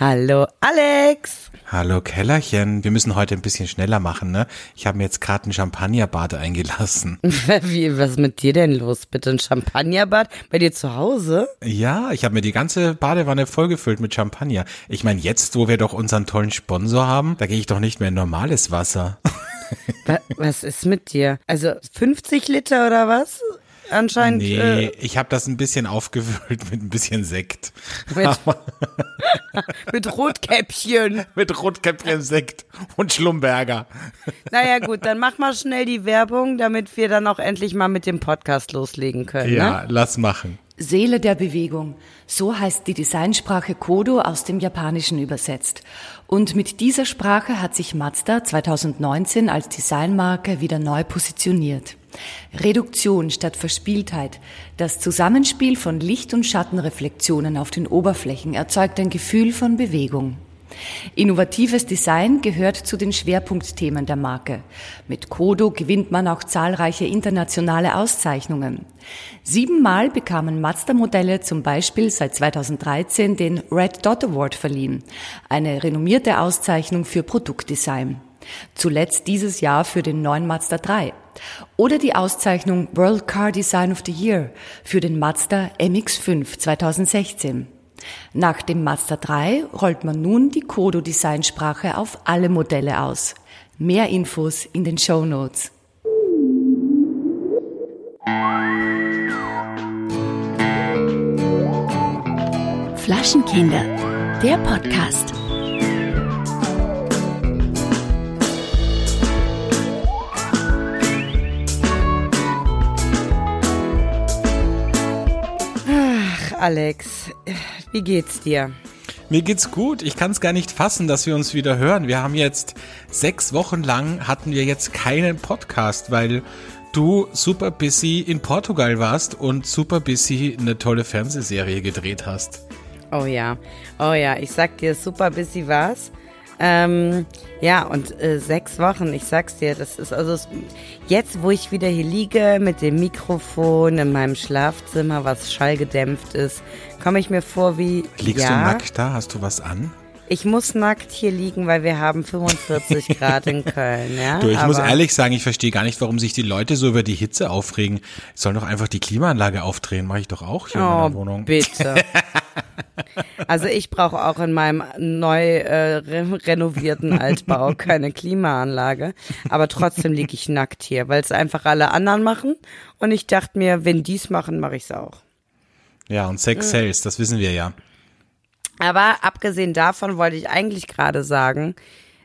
Hallo Alex. Hallo Kellerchen. Wir müssen heute ein bisschen schneller machen, ne? Ich habe mir jetzt gerade ein Champagnerbad eingelassen. Wie, was ist mit dir denn los? Bitte ein Champagnerbad bei dir zu Hause? Ja, ich habe mir die ganze Badewanne vollgefüllt mit Champagner. Ich meine, jetzt, wo wir doch unseren tollen Sponsor haben, da gehe ich doch nicht mehr in normales Wasser. Was ist mit dir? Also 50 Liter oder was? Anscheinend. Nee, äh, ich habe das ein bisschen aufgewühlt mit ein bisschen Sekt. Mit, mit Rotkäppchen. mit Rotkäppchen, Sekt und Schlumberger. Naja gut, dann mach mal schnell die Werbung, damit wir dann auch endlich mal mit dem Podcast loslegen können. Ja, ne? lass machen. Seele der Bewegung. So heißt die Designsprache Kodo aus dem Japanischen übersetzt. Und mit dieser Sprache hat sich Mazda 2019 als Designmarke wieder neu positioniert. Reduktion statt Verspieltheit. Das Zusammenspiel von Licht- und Schattenreflexionen auf den Oberflächen erzeugt ein Gefühl von Bewegung. Innovatives Design gehört zu den Schwerpunktthemen der Marke. Mit Kodo gewinnt man auch zahlreiche internationale Auszeichnungen. Siebenmal bekamen Mazda-Modelle zum Beispiel seit 2013 den Red Dot Award verliehen, eine renommierte Auszeichnung für Produktdesign. Zuletzt dieses Jahr für den neuen Mazda 3. Oder die Auszeichnung World Car Design of the Year für den Mazda MX5 2016. Nach dem Mazda 3 rollt man nun die Kodo-Designsprache auf alle Modelle aus. Mehr Infos in den Show Notes. Flaschenkinder, der Podcast. Alex, wie geht's dir? Mir geht's gut. Ich kann es gar nicht fassen, dass wir uns wieder hören. Wir haben jetzt sechs Wochen lang hatten wir jetzt keinen Podcast, weil du super busy in Portugal warst und super busy eine tolle Fernsehserie gedreht hast. Oh ja, oh ja, ich sag dir, super busy war's. Ähm, ja, und äh, sechs Wochen, ich sag's dir, das ist also jetzt, wo ich wieder hier liege mit dem Mikrofon in meinem Schlafzimmer, was schallgedämpft ist, komme ich mir vor wie. Liegst ja, du nackt da? Hast du was an? Ich muss nackt hier liegen, weil wir haben 45 Grad in Köln, ja. Du, ich Aber muss ehrlich sagen, ich verstehe gar nicht, warum sich die Leute so über die Hitze aufregen. Ich soll doch einfach die Klimaanlage aufdrehen, mache ich doch auch hier in meiner Oh, Wohnung. bitte. Also ich brauche auch in meinem neu äh, re renovierten Altbau keine Klimaanlage, aber trotzdem liege ich nackt hier, weil es einfach alle anderen machen und ich dachte mir, wenn die's machen, mache ich's auch. Ja, und Sex sells, das wissen wir ja. Aber abgesehen davon wollte ich eigentlich gerade sagen,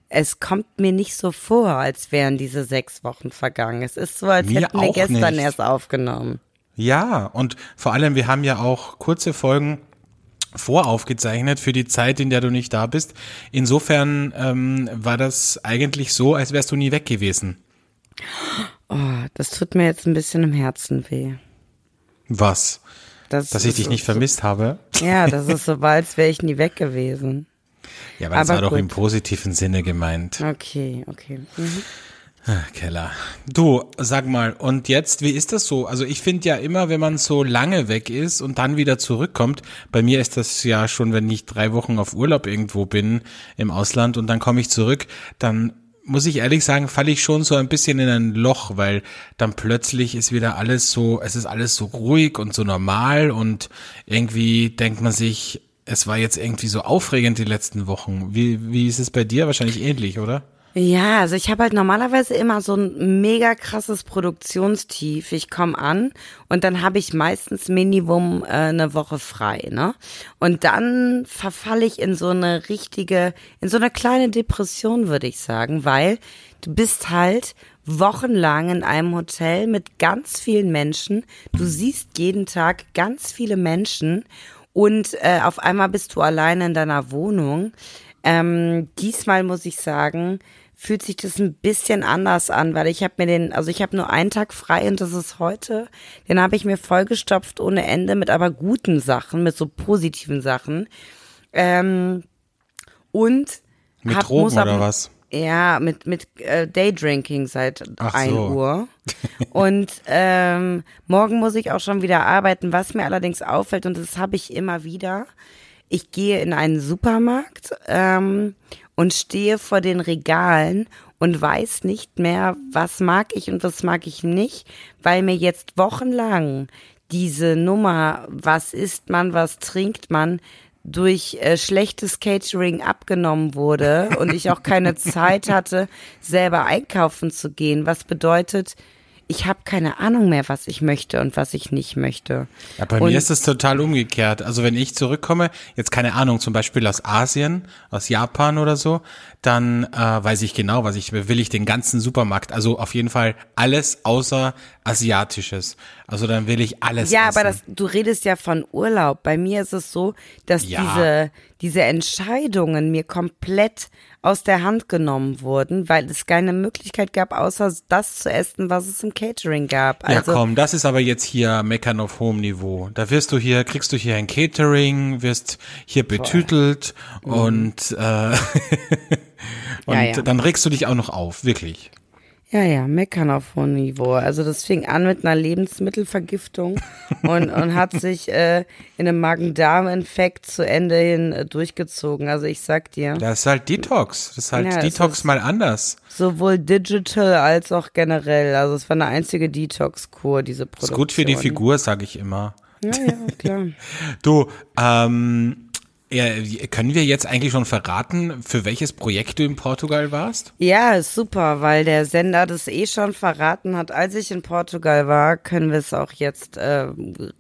es kommt mir nicht so vor, als wären diese sechs Wochen vergangen. Es ist so, als Mir hätten wir gestern nicht. erst aufgenommen. Ja, und vor allem, wir haben ja auch kurze Folgen voraufgezeichnet für die Zeit, in der du nicht da bist. Insofern ähm, war das eigentlich so, als wärst du nie weg gewesen. Oh, das tut mir jetzt ein bisschen im Herzen weh. Was? Das Dass ich dich so- nicht vermisst habe? Ja, das ist so, als wäre ich nie weg gewesen. Ja, aber das Aber war doch gut. im positiven Sinne gemeint. Okay, okay. Mhm. Keller. Du, sag mal, und jetzt, wie ist das so? Also ich finde ja immer, wenn man so lange weg ist und dann wieder zurückkommt, bei mir ist das ja schon, wenn ich drei Wochen auf Urlaub irgendwo bin im Ausland und dann komme ich zurück, dann muss ich ehrlich sagen, falle ich schon so ein bisschen in ein Loch, weil dann plötzlich ist wieder alles so, es ist alles so ruhig und so normal und irgendwie denkt man sich, es war jetzt irgendwie so aufregend die letzten Wochen. Wie, wie ist es bei dir? Wahrscheinlich ähnlich, oder? Ja, also ich habe halt normalerweise immer so ein mega krasses Produktionstief. Ich komme an und dann habe ich meistens Minimum äh, eine Woche frei, ne? Und dann verfalle ich in so eine richtige, in so eine kleine Depression, würde ich sagen, weil du bist halt wochenlang in einem Hotel mit ganz vielen Menschen. Du siehst jeden Tag ganz viele Menschen und äh, auf einmal bist du alleine in deiner Wohnung. Ähm, diesmal muss ich sagen, fühlt sich das ein bisschen anders an, weil ich habe mir den, also ich habe nur einen Tag frei und das ist heute. Den habe ich mir vollgestopft ohne Ende mit aber guten Sachen, mit so positiven Sachen. Ähm, und Mit hab- Drogen muss aber- oder was? Ja, mit, mit äh, Daydrinking seit Ach 1 so. Uhr. Und ähm, morgen muss ich auch schon wieder arbeiten. Was mir allerdings auffällt, und das habe ich immer wieder, ich gehe in einen Supermarkt ähm, und stehe vor den Regalen und weiß nicht mehr, was mag ich und was mag ich nicht, weil mir jetzt wochenlang diese Nummer, was isst man, was trinkt man, durch äh, schlechtes Catering abgenommen wurde und ich auch keine Zeit hatte, selber einkaufen zu gehen, was bedeutet, ich habe keine Ahnung mehr, was ich möchte und was ich nicht möchte. Ja, bei und mir ist es total umgekehrt. Also wenn ich zurückkomme, jetzt keine Ahnung, zum Beispiel aus Asien, aus Japan oder so, dann äh, weiß ich genau, was ich will. Will ich den ganzen Supermarkt, also auf jeden Fall alles außer asiatisches. Also dann will ich alles. Ja, essen. aber das, du redest ja von Urlaub. Bei mir ist es so, dass Ja. diese, diese Entscheidungen mir komplett aus der Hand genommen wurden, weil es keine Möglichkeit gab, außer das zu essen, was es im Catering gab. Ja, Also, komm, das ist aber jetzt hier Meckern auf hohem Niveau. Da wirst du hier, kriegst du hier ein Catering, wirst hier betütelt und, äh, und Ja, ja. dann regst du dich auch noch auf, wirklich. Ja, ja, meckern auf hohem Niveau. Also das fing an mit einer Lebensmittelvergiftung und, und hat sich äh, in einem Magen-Darm-Infekt zu Ende hin äh, durchgezogen. Also ich sag dir, Das ist halt Detox. Das ist halt Ja, Detox ist- mal anders. sowohl digital als auch generell. Also es war eine einzige Detox-Kur, diese Ist Produktion. gut für die Figur, sag ich immer. Ja, ja, klar. Du, ähm, ja, können wir jetzt eigentlich schon verraten, für welches Projekt du in Portugal warst? Ja, super, weil der Sender das eh schon verraten hat. Als ich in Portugal war, können wir es auch jetzt äh,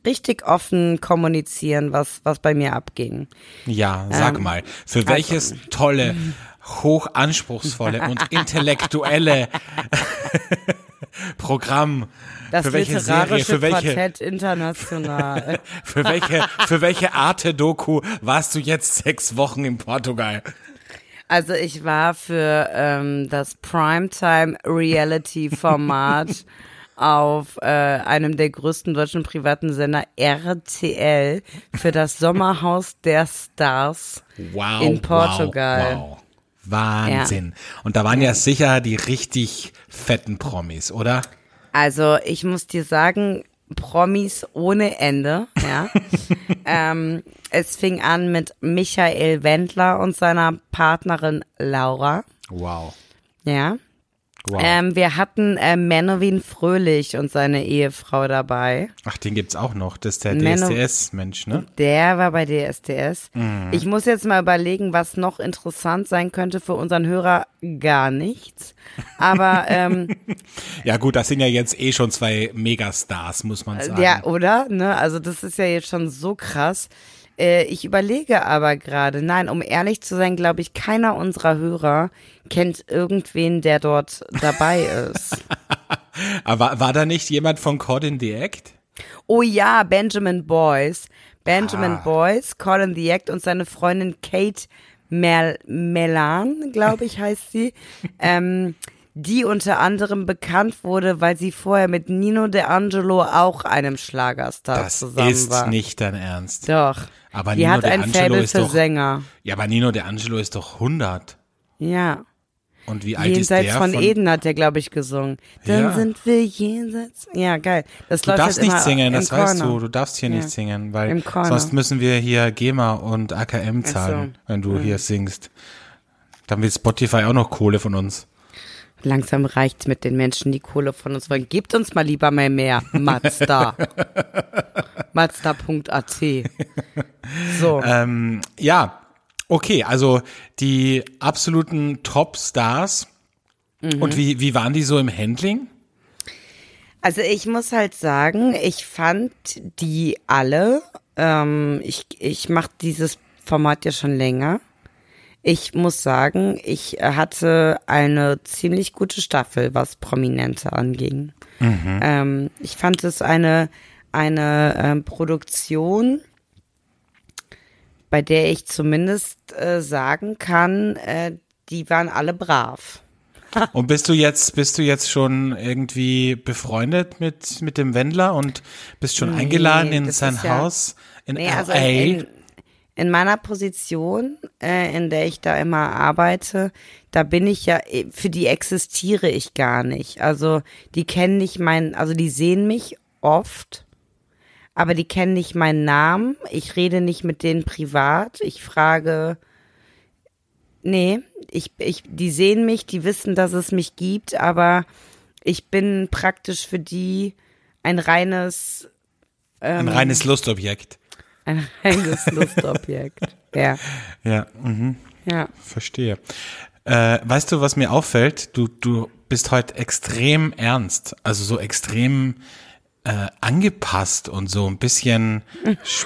richtig offen kommunizieren, was, was bei mir abging. Ja, sag Ähm, mal, für welches tolle, hochanspruchsvolle und intellektuelle Programm, Das für welche Serie, literarische für welche, Quartett international. für welche, für welche Arte-Doku warst du jetzt sechs Wochen in Portugal? Also ich war für ähm, das Primetime-Reality-Format auf äh, einem der größten deutschen privaten Sender RTL für das Sommerhaus der Stars. Wow. In Portugal. Wow, wow. Wahnsinn. Und da waren ja sicher die richtig fetten Promis, oder? Also ich muss dir sagen, Promis ohne Ende, ja. ähm, es fing an mit Michael Wendler und seiner Partnerin Laura, Wow. ja. Wow. Ähm, wir hatten äh, Menowin Fröhlich und seine Ehefrau dabei. Ach, den gibt's auch noch. Das ist der DSDS-Mensch, ne? Der war bei DSDS. Mhm. Ich muss jetzt mal überlegen, was noch interessant sein könnte für unseren Hörer. Gar nichts. Aber ähm, Ja gut, das sind ja jetzt eh schon zwei Megastars, muss man sagen. ja, oder? Ne? Also das ist ja jetzt schon so krass. Äh, ich überlege aber gerade, nein, um ehrlich zu sein, glaube ich, keiner unserer Hörer kennt irgendwen, der dort dabei ist. Aber war da nicht jemand von Caught in the Act? Oh ja, Benjamin Boyce. Benjamin Ah. Boyce, Colin the Act und seine Freundin Kate Mel Melan, glaube ich, heißt sie. ähm, die unter anderem bekannt wurde, weil sie vorher mit Nino De Angelo auch einem Schlagerstar Das zusammen ist war. nicht dein Ernst. Doch. Aber die Nino hat ein Faible ist für doch- Sänger. Ja, aber Nino De Angelo ist doch 100. Ja. Und wie alt ist Jenseits der? von, Eden hat der, glaube ich, gesungen. Dann Ja. sind wir jenseits. Ja, geil. Das Du läuft darfst jetzt nicht singen, das weißt Corner. du. Du darfst hier Ja. nicht singen, weil sonst müssen wir hier GEMA und AKM zahlen, wenn du hier singst. Dann will Spotify auch noch Kohle von uns. Langsam reicht's mit den Menschen, die Kohle von uns wollen. Gebt uns mal lieber mal mehr. Mazda. Mazda.at. So. Ähm, ja, okay, also die absoluten Top-Stars. Mhm. Und wie, wie waren die so im Handling? Also ich muss halt sagen, ich fand die alle, ähm, ich, ich mache dieses Format ja schon länger. Ich muss sagen, ich hatte eine ziemlich gute Staffel, was Prominente anging. Ähm, ich fand es eine, eine ähm, Produktion, bei der ich zumindest äh, sagen kann, äh, die waren alle brav. Und bist du jetzt, bist du jetzt schon irgendwie befreundet mit, mit dem Wendler und bist schon eingeladen in sein ja- Haus in Nee, LA? also in, in meiner Position, äh, in der ich da immer arbeite, da bin ich ja, für die existiere ich gar nicht. Also die kennen nicht meinen, also die sehen mich oft, aber die kennen nicht meinen Namen. Ich rede nicht mit denen privat. Ich frage, nee, ich, ich, die sehen mich, die wissen, dass es mich gibt, aber ich bin praktisch für die ein reines, Ein reines Lustobjekt. Ein reines Lustobjekt. Ja, Ja, mhm. ja. verstehe. Äh, weißt du, was mir auffällt? Du, du bist heute extrem ernst, also so extrem äh, angepasst und so ein bisschen, sch-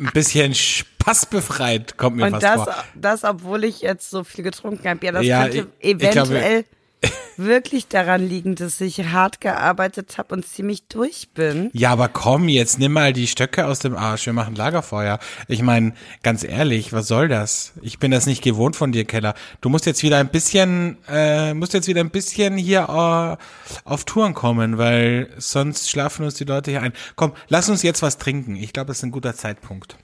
ein bisschen spaßbefreit kommt mir Und was das, vor. das, obwohl ich jetzt so viel getrunken habe. Ja, das Ja, könnte ich- ich glaube- eventuell wirklich daran liegen, dass ich hart gearbeitet habe und ziemlich durch bin. Ja, aber komm, jetzt nimm mal die Stöcke aus dem Arsch, wir machen Lagerfeuer. Ich meine, ganz ehrlich, was soll das? Ich bin das nicht gewohnt von dir, Keller. Du musst jetzt wieder ein bisschen, äh, musst jetzt wieder ein bisschen hier äh, auf Touren kommen, weil sonst schlafen uns die Leute hier ein. Komm, lass uns jetzt was trinken. Ich glaube, das ist ein guter Zeitpunkt.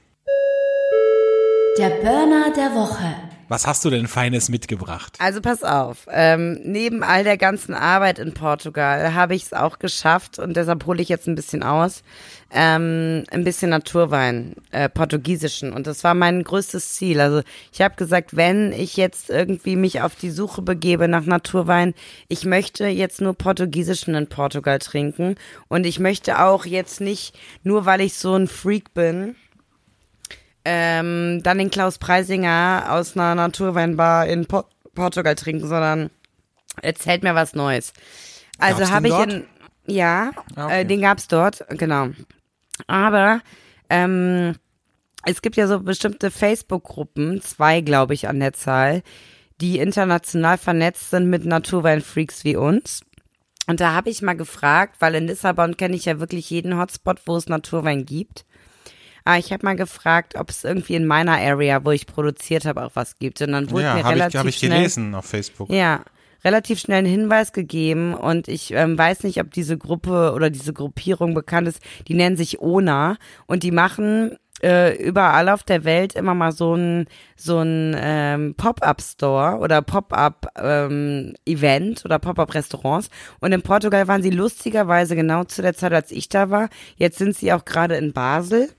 Der Burner der Woche. Was hast du denn Feines mitgebracht? Also pass auf, ähm, neben all der ganzen Arbeit in Portugal habe ich es auch geschafft und deshalb hole ich jetzt ein bisschen aus, ähm, ein bisschen Naturwein, äh, portugiesischen und das war mein größtes Ziel. Also ich habe gesagt, wenn ich jetzt irgendwie mich auf die Suche begebe nach Naturwein, ich möchte jetzt nur portugiesischen in Portugal trinken und ich möchte auch jetzt nicht, nur weil ich so ein Freak bin, ähm, dann den Klaus Preisinger aus einer Naturweinbar in Por Portugal trinken, sondern erzählt mir was Neues. Also habe ich dort? in, ja, Ah, okay. äh, den gab's dort, genau. Aber ähm, es gibt ja so bestimmte Facebook-Gruppen, zwei glaube ich an der Zahl, die international vernetzt sind mit Naturweinfreaks wie uns. Und da habe ich mal gefragt, weil in Lissabon kenne ich ja wirklich jeden Hotspot, wo es Naturwein gibt. Aber ich habe mal gefragt, ob es irgendwie in meiner Area, wo ich produziert habe, auch was gibt. Und dann wurde ja, mir habe relativ ich, hab ich schnell, gelesen auf Facebook. ja, relativ schnell einen Hinweis gegeben und ich ähm, weiß nicht, ob diese Gruppe oder diese Gruppierung bekannt ist. Die nennen sich ONA und die machen äh, überall auf der Welt immer mal so ein so ein ähm, Pop-up-Store oder Pop-up-Event oder Pop-up-Restaurants. Und in Portugal waren sie lustigerweise genau zu der Zeit, als ich da war. Jetzt sind sie auch gerade in Basel.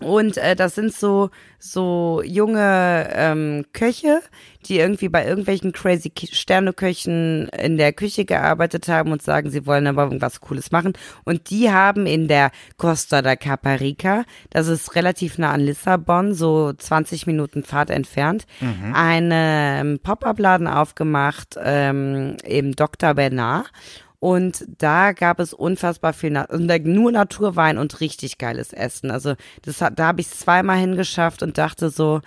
Und äh, das sind so so junge ähm, Köche, die irgendwie bei irgendwelchen crazy Sterneköchen in der Küche gearbeitet haben und sagen, sie wollen aber irgendwas Cooles machen. Und die haben in der Costa da Caparica, das ist relativ nah an Lissabon, so 20 Minuten Fahrt entfernt, einen ähm, Pop-up-Laden aufgemacht, ähm, eben Dr. Bernard. Und da gab es unfassbar viel, Na nur Naturwein und richtig geiles Essen. Also das hat, da habe ich es zweimal hingeschafft und dachte so,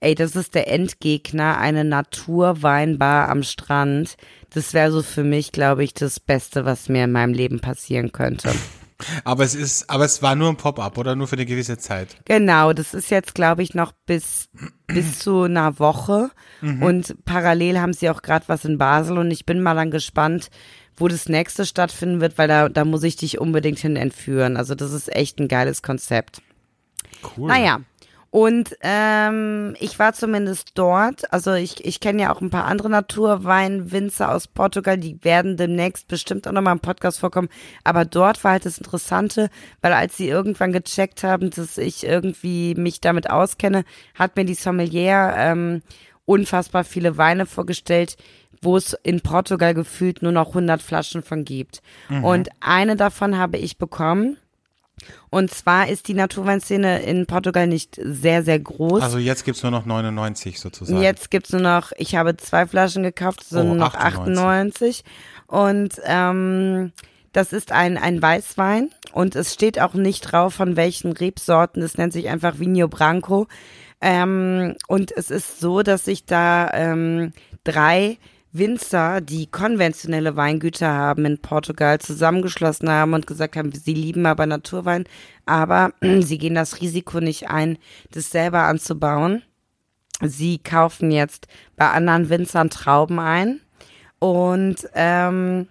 ey, das ist der Endgegner, eine Naturweinbar am Strand. Das wäre so für mich, glaube ich, das Beste, was mir in meinem Leben passieren könnte. Aber es ist, aber es war nur ein Pop-up oder nur für eine gewisse Zeit. Genau, das ist jetzt, glaube ich, noch bis, bis zu einer Woche. Und parallel haben sie auch gerade was in Basel und ich bin mal dann gespannt, wo das nächste stattfinden wird, weil da, da muss ich dich unbedingt hin entführen. Also das ist echt ein geiles Konzept. Cool. Naja. Und ähm, ich war zumindest dort. Also ich, ich kenne ja auch ein paar andere Naturweinwinzer aus Portugal, die werden demnächst bestimmt auch nochmal im Podcast vorkommen. Aber dort war halt das Interessante, weil als sie irgendwann gecheckt haben, dass ich irgendwie mich damit auskenne, hat mir die Sommelier ähm, unfassbar viele Weine vorgestellt, wo es in Portugal gefühlt nur noch 100 Flaschen von gibt. Und eine davon habe ich bekommen. Und zwar ist die Naturweinszene in Portugal nicht sehr, sehr groß. Also jetzt gibt's nur noch 99 sozusagen. Jetzt gibt's nur noch, ich habe zwei Flaschen gekauft, sind Oh, nur noch 98. 98. Und ähm, das ist ein, ein Weißwein und es steht auch nicht drauf, von welchen Rebsorten. Es nennt sich einfach Vinho Branco. Ähm, und es ist so, dass sich da ähm, drei Winzer, die konventionelle Weingüter haben in Portugal, zusammengeschlossen haben und gesagt haben, sie lieben aber Naturwein, aber sie gehen das Risiko nicht ein, das selber anzubauen. Sie kaufen jetzt bei anderen Winzern Trauben ein und ähm,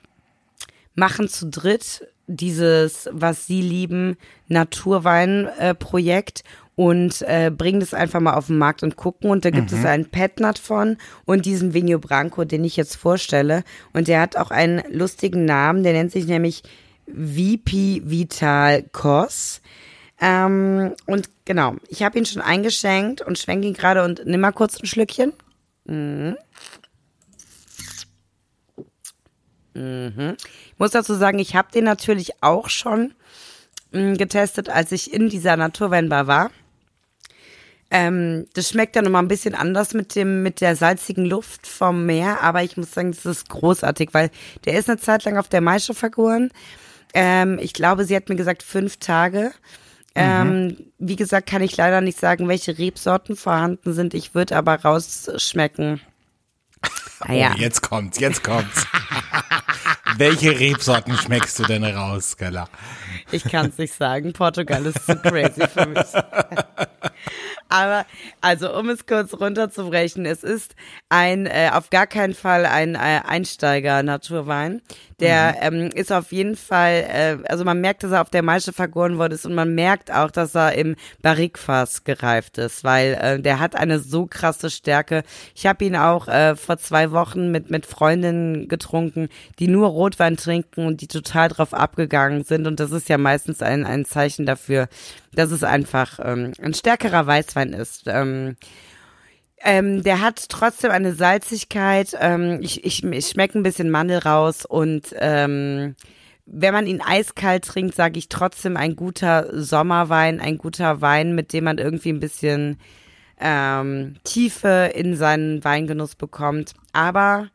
machen zu dritt dieses, was sie lieben, Naturwein-Projekt und äh, bringen das einfach mal auf den Markt und gucken. Und da gibt es einen Petnat von und diesen Vinho Branco, den ich jetzt vorstelle. Und der hat auch einen lustigen Namen, der nennt sich nämlich VP Vital Cos. Ähm, und genau, ich habe ihn schon eingeschenkt und schwenke ihn gerade und nimm mal kurz ein Schlückchen. Mhm. Mhm. Ich muss dazu sagen, ich habe den natürlich auch schon mh, getestet, als ich in dieser Naturweinbar war. Ähm, das schmeckt dann nochmal ein bisschen anders mit dem, mit der salzigen Luft vom Meer, aber ich muss sagen, das ist großartig, weil der ist eine Zeit lang auf der Maische vergoren. Ähm, ich glaube, sie hat mir gesagt fünf Tage. Ähm, wie gesagt, kann ich leider nicht sagen, welche Rebsorten vorhanden sind. Ich würde aber rausschmecken. Naja. Oh, jetzt kommt's, jetzt kommt's. Welche Rebsorten schmeckst du denn raus, Skella? Ich kann es nicht sagen. Portugal ist zu crazy für mich. Aber also, um es kurz runterzubrechen, es ist ein äh, auf gar keinen Fall ein äh, Einsteiger-Naturwein. Der ähm, ist auf jeden Fall, äh, also man merkt, dass er auf der Maische vergoren worden ist und man merkt auch, dass er im Barrikfass gereift ist, weil äh, der hat eine so krasse Stärke. Ich habe ihn auch äh, vor zwei Wochen mit mit Freundinnen getrunken, die nur Rotwein trinken und die total drauf abgegangen sind und das ist ja meistens ein ein Zeichen dafür, dass es einfach ähm, ein stärkerer Weißwein ist. Ähm, ähm, der hat trotzdem eine Salzigkeit. Ähm, ich, ich, ich schmecke ein bisschen Mandel raus und ähm, wenn man ihn eiskalt trinkt, sage ich trotzdem ein guter Sommerwein, ein guter Wein, mit dem man irgendwie ein bisschen ähm, Tiefe in seinen Weingenuss bekommt. Aber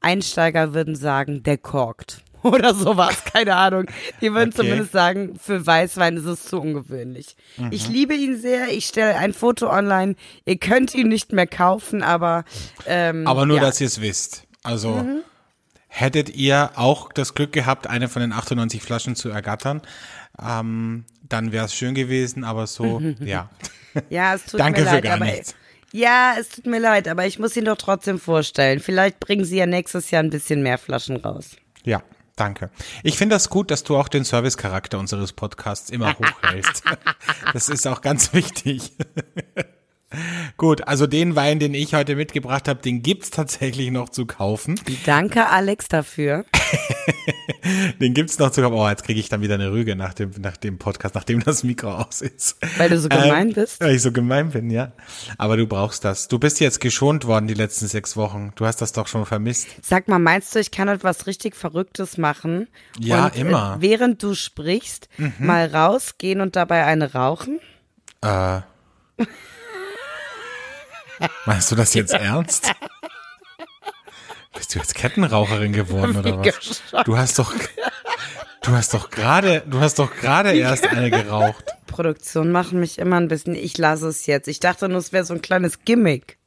Einsteiger würden sagen, der korkt. Oder sowas, keine Ahnung. Die würden Okay. zumindest sagen, für Weißwein ist es zu ungewöhnlich. Mhm. Ich liebe ihn sehr. Ich stelle ein Foto online. Ihr könnt ihn nicht mehr kaufen, aber ähm, Aber nur, ja. Mhm. dass ihr es wisst. Also hättet ihr auch das Glück gehabt, eine von den 98 Flaschen zu ergattern, ähm, dann wäre es schön gewesen, aber so, ja. Ja, es tut Danke mir für leid, gar aber nichts. ja, es tut mir leid, aber ich muss ihn doch trotzdem vorstellen. Vielleicht bringen sie ja nächstes Jahr ein bisschen mehr Flaschen raus. Ja, danke. Ich finde das gut, dass du auch den Servicecharakter unseres Podcasts immer hochhältst. das ist auch ganz wichtig. Gut, also den Wein, den ich heute mitgebracht habe, den gibt's tatsächlich noch zu kaufen. Danke, Alex, dafür. Den gibt's noch zu kaufen. Oh, jetzt kriege ich dann wieder eine Rüge nach dem, nach dem Podcast, nachdem das Mikro aus ist. Weil du so gemein bist? Weil ich so gemein bin, ja. Aber du brauchst das. Du bist jetzt geschont worden die letzten sechs Wochen. Du hast das doch schon vermisst. Sag mal, meinst du, ich kann etwas richtig Verrücktes machen? Ja, und, immer. Mhm. Äh, während du sprichst, mal rausgehen und dabei eine rauchen? Äh. Meinst du das jetzt ernst? Bist du jetzt Kettenraucherin geworden oder was? Du hast doch, du hast doch gerade, du hast doch gerade erst eine geraucht. Produktion machen mich immer ein bisschen, ich lasse es jetzt. Ich dachte nur, es wäre so ein kleines Gimmick.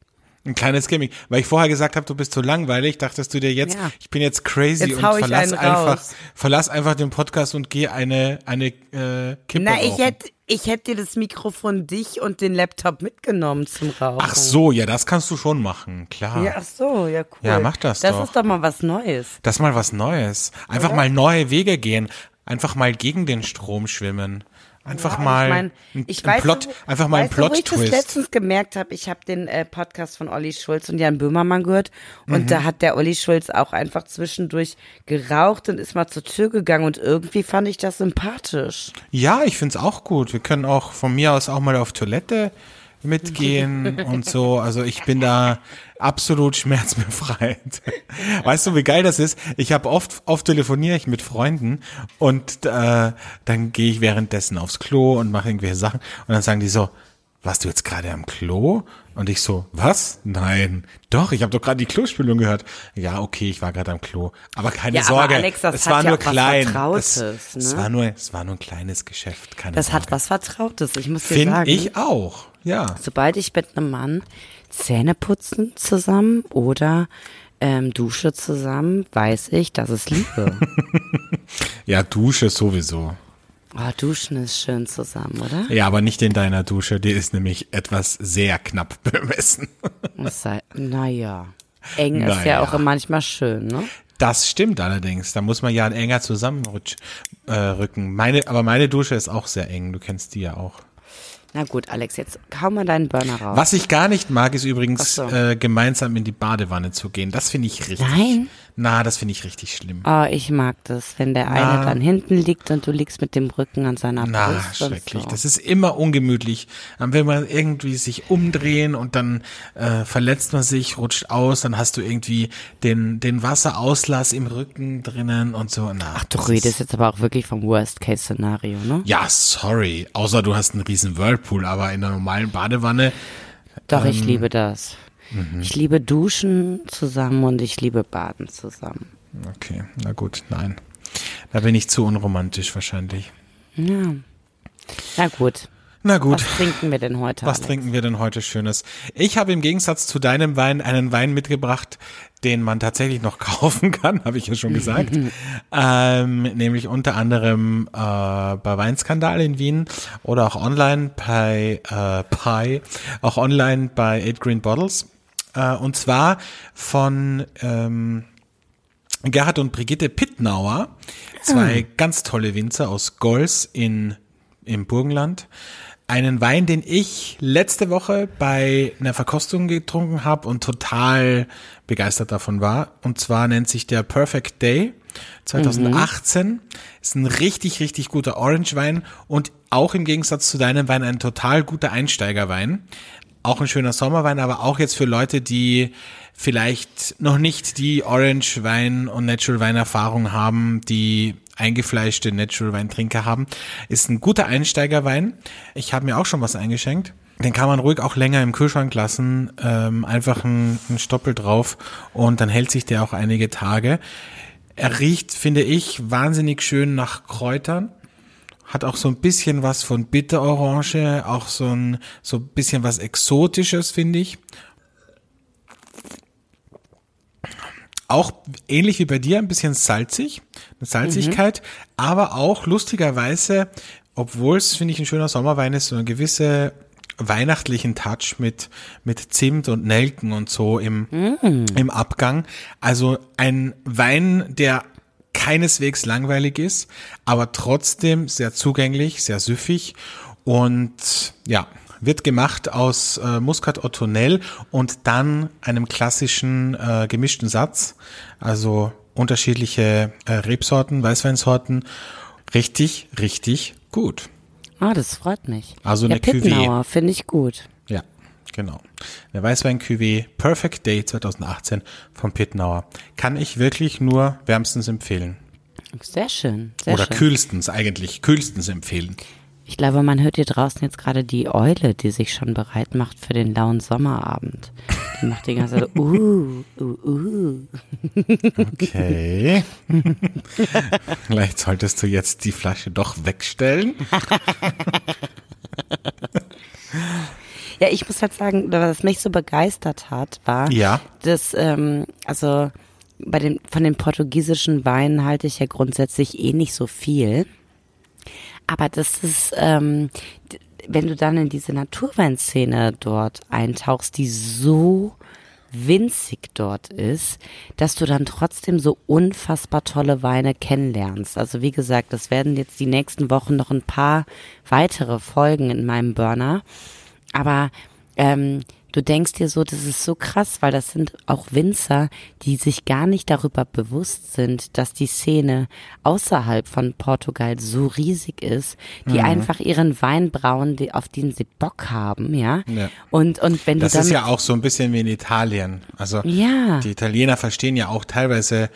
Ein kleines Gimmick. Weil ich vorher gesagt habe, du bist so langweilig, dachtest du dir jetzt, Ja. ich bin jetzt crazy Jetzt und verlass einfach, raus. verlass einfach den Podcast und geh eine, eine äh, Kippe Na, ich hätte, ich hätte dir das Mikrofon dich und den Laptop mitgenommen zum Rauchen. Ach so, ja, das kannst du schon machen, klar. Ja, ach so, ja, cool. Ja, mach das Das doch. ist doch mal was Neues. Das ist mal was Neues. Einfach mal neue Wege gehen. Einfach mal gegen den Strom schwimmen. Einfach Ja, mal ich mein, ein, ich ein weiß, Plot, wo- einfach mal ein weißt du, wo ich das letztens gemerkt habe, ich habe den äh, Podcast von Olli Schulz und Jan Böhmermann gehört und Mhm. da hat der Olli Schulz auch einfach zwischendurch geraucht und ist mal zur Tür gegangen und irgendwie fand ich das sympathisch. Ja, ich find's auch gut. Wir können auch von mir aus auch mal auf Toilette mitgehen und so. Also ich bin da absolut schmerzbefreit. Weißt du, wie geil das ist? Ich habe oft, oft telefoniere ich mit Freunden und äh, dann gehe ich währenddessen aufs Klo und mache irgendwelche Sachen und dann sagen die so, warst du jetzt gerade am Klo? Und ich so, was? Nein. Doch, ich habe doch gerade die Klospülung gehört. Ja, okay, ich war gerade am Klo. Aber keine Ja, aber Sorge, Alex, das es war ja nur klein. Es, es ne? war nur, es war nur ein kleines Geschäft. Keine Das Sorge. hat was Vertrautes, ich muss dir Finde sagen. ich auch, ja. Sobald ich mit einem Mann Zähne putzen zusammen oder ähm, Dusche zusammen, weiß ich, dass es Liebe. Ja, Dusche sowieso. oh, Duschen ist schön zusammen, oder? Ja, aber nicht in deiner Dusche, die ist nämlich etwas sehr knapp bemessen. Naja. Eng ist Naja. ja auch manchmal schön, ne? Das stimmt allerdings. Da muss man ja enger zusammenrücken. Äh, meine, aber meine Dusche ist auch sehr eng. Du kennst die ja auch. Na gut, Alex, jetzt hau mal deinen Burner raus. Was ich gar nicht mag, ist übrigens so. äh, gemeinsam in die Badewanne zu gehen. Das finde ich richtig. Nein? Na, das finde ich richtig schlimm. Oh, ich mag das, wenn der Na. eine dann hinten liegt und du liegst mit dem Rücken an seiner Na, Brust. und schrecklich. So. Das ist immer ungemütlich. Dann will man irgendwie sich umdrehen und dann äh, verletzt man sich, rutscht aus, dann hast du irgendwie den, den Wasserauslass im Rücken drinnen und so. Na, Ach, du redest jetzt aber auch wirklich vom Worst-Case-Szenario, ne? Ja, sorry. Außer du hast einen riesen Whirlpool, aber in einer normalen Badewanne. Doch, Ähm, ich liebe das. Mhm. Ich liebe Duschen zusammen und ich liebe Baden zusammen. Okay, na gut, nein. Da bin ich zu unromantisch wahrscheinlich. Ja. Na gut. Na gut. Was trinken wir denn heute? Was Alex? trinken wir denn heute Schönes? Ich habe im Gegensatz zu deinem Wein einen Wein mitgebracht, den man tatsächlich noch kaufen kann, habe ich ja schon gesagt. ähm, nämlich unter anderem äh, bei Weinskandal in Wien oder auch online bei äh, Pi, auch online bei Eight Green Bottles. Äh, und zwar von ähm, Gerhard und Brigitte Pittnauer, zwei ganz tolle Winzer aus Gols in, im Burgenland. Einen Wein, den ich letzte Woche bei einer Verkostung getrunken habe und total begeistert davon war. Und zwar nennt sich der Perfect Day 2018. Ist ein richtig, richtig guter Orange-Wein und auch im Gegensatz zu deinem Wein ein total guter Einsteigerwein. Auch ein schöner Sommerwein, aber auch jetzt für Leute, die vielleicht noch nicht die Orange Wein und Natural Wein Erfahrung haben, die eingefleischte Natural Wein Trinker haben, ist ein guter Einsteigerwein. Ich habe mir auch schon was eingeschenkt. Den kann man ruhig auch länger im Kühlschrank lassen, ähm, einfach ein, ein Stoppel drauf und dann hält sich der auch einige Tage. Er riecht, finde ich, wahnsinnig schön nach Kräutern hat auch so ein bisschen was von Bitterorange, auch so ein so ein bisschen was Exotisches, finde ich. Auch ähnlich wie bei dir, ein bisschen salzig, eine Salzigkeit, aber auch lustigerweise, obwohl es, finde ich, ein schöner Sommerwein ist, so eine gewisse weihnachtlichen Touch mit, mit Zimt und Nelken und so im, im Abgang. Also ein Wein, der keineswegs langweilig ist, aber trotzdem sehr zugänglich, sehr süffig und ja, wird gemacht aus äh, Muscat Ottonel und dann einem klassischen äh, gemischten Satz, also unterschiedliche äh, Rebsorten, Weißweinsorten. Richtig, richtig gut. Ah, das freut mich. Also ja, eine Cuvée. Pittnauer finde ich gut. Genau. Der Weißwein Cuvée Perfect Day 2018 von Pittnauer. Kann ich wirklich nur wärmstens empfehlen. Sehr schön. Sehr Oder schön. kühlstens eigentlich, kühlstens empfehlen. Ich glaube, man hört hier draußen jetzt gerade die Eule, die sich schon bereit macht für den lauen Sommerabend. Die macht die ganze Zeit, uh, uh, uh. Okay. Vielleicht solltest du jetzt die Flasche doch wegstellen. Ja, ich muss halt sagen, was mich so begeistert hat, war, Ja. dass, ähm, also bei den, von den portugiesischen Weinen halte ich ja grundsätzlich eh nicht so viel. Aber das ist, ähm, wenn du dann in diese Naturweinszene dort eintauchst, die so winzig dort ist, dass du dann trotzdem so unfassbar tolle Weine kennenlernst. Also wie gesagt, das werden jetzt die nächsten Wochen noch ein paar weitere Folgen in meinem Burner. Aber ähm, du denkst dir so, das ist so krass, weil das sind auch Winzer, die sich gar nicht darüber bewusst sind, dass die Szene außerhalb von Portugal so riesig ist, die Mhm. einfach ihren Wein brauen, die, auf den sie Bock haben, ja. Ja. Und, und wenn Das du dann ist ja auch so ein bisschen wie in Italien. Also Ja. die Italiener verstehen ja auch teilweise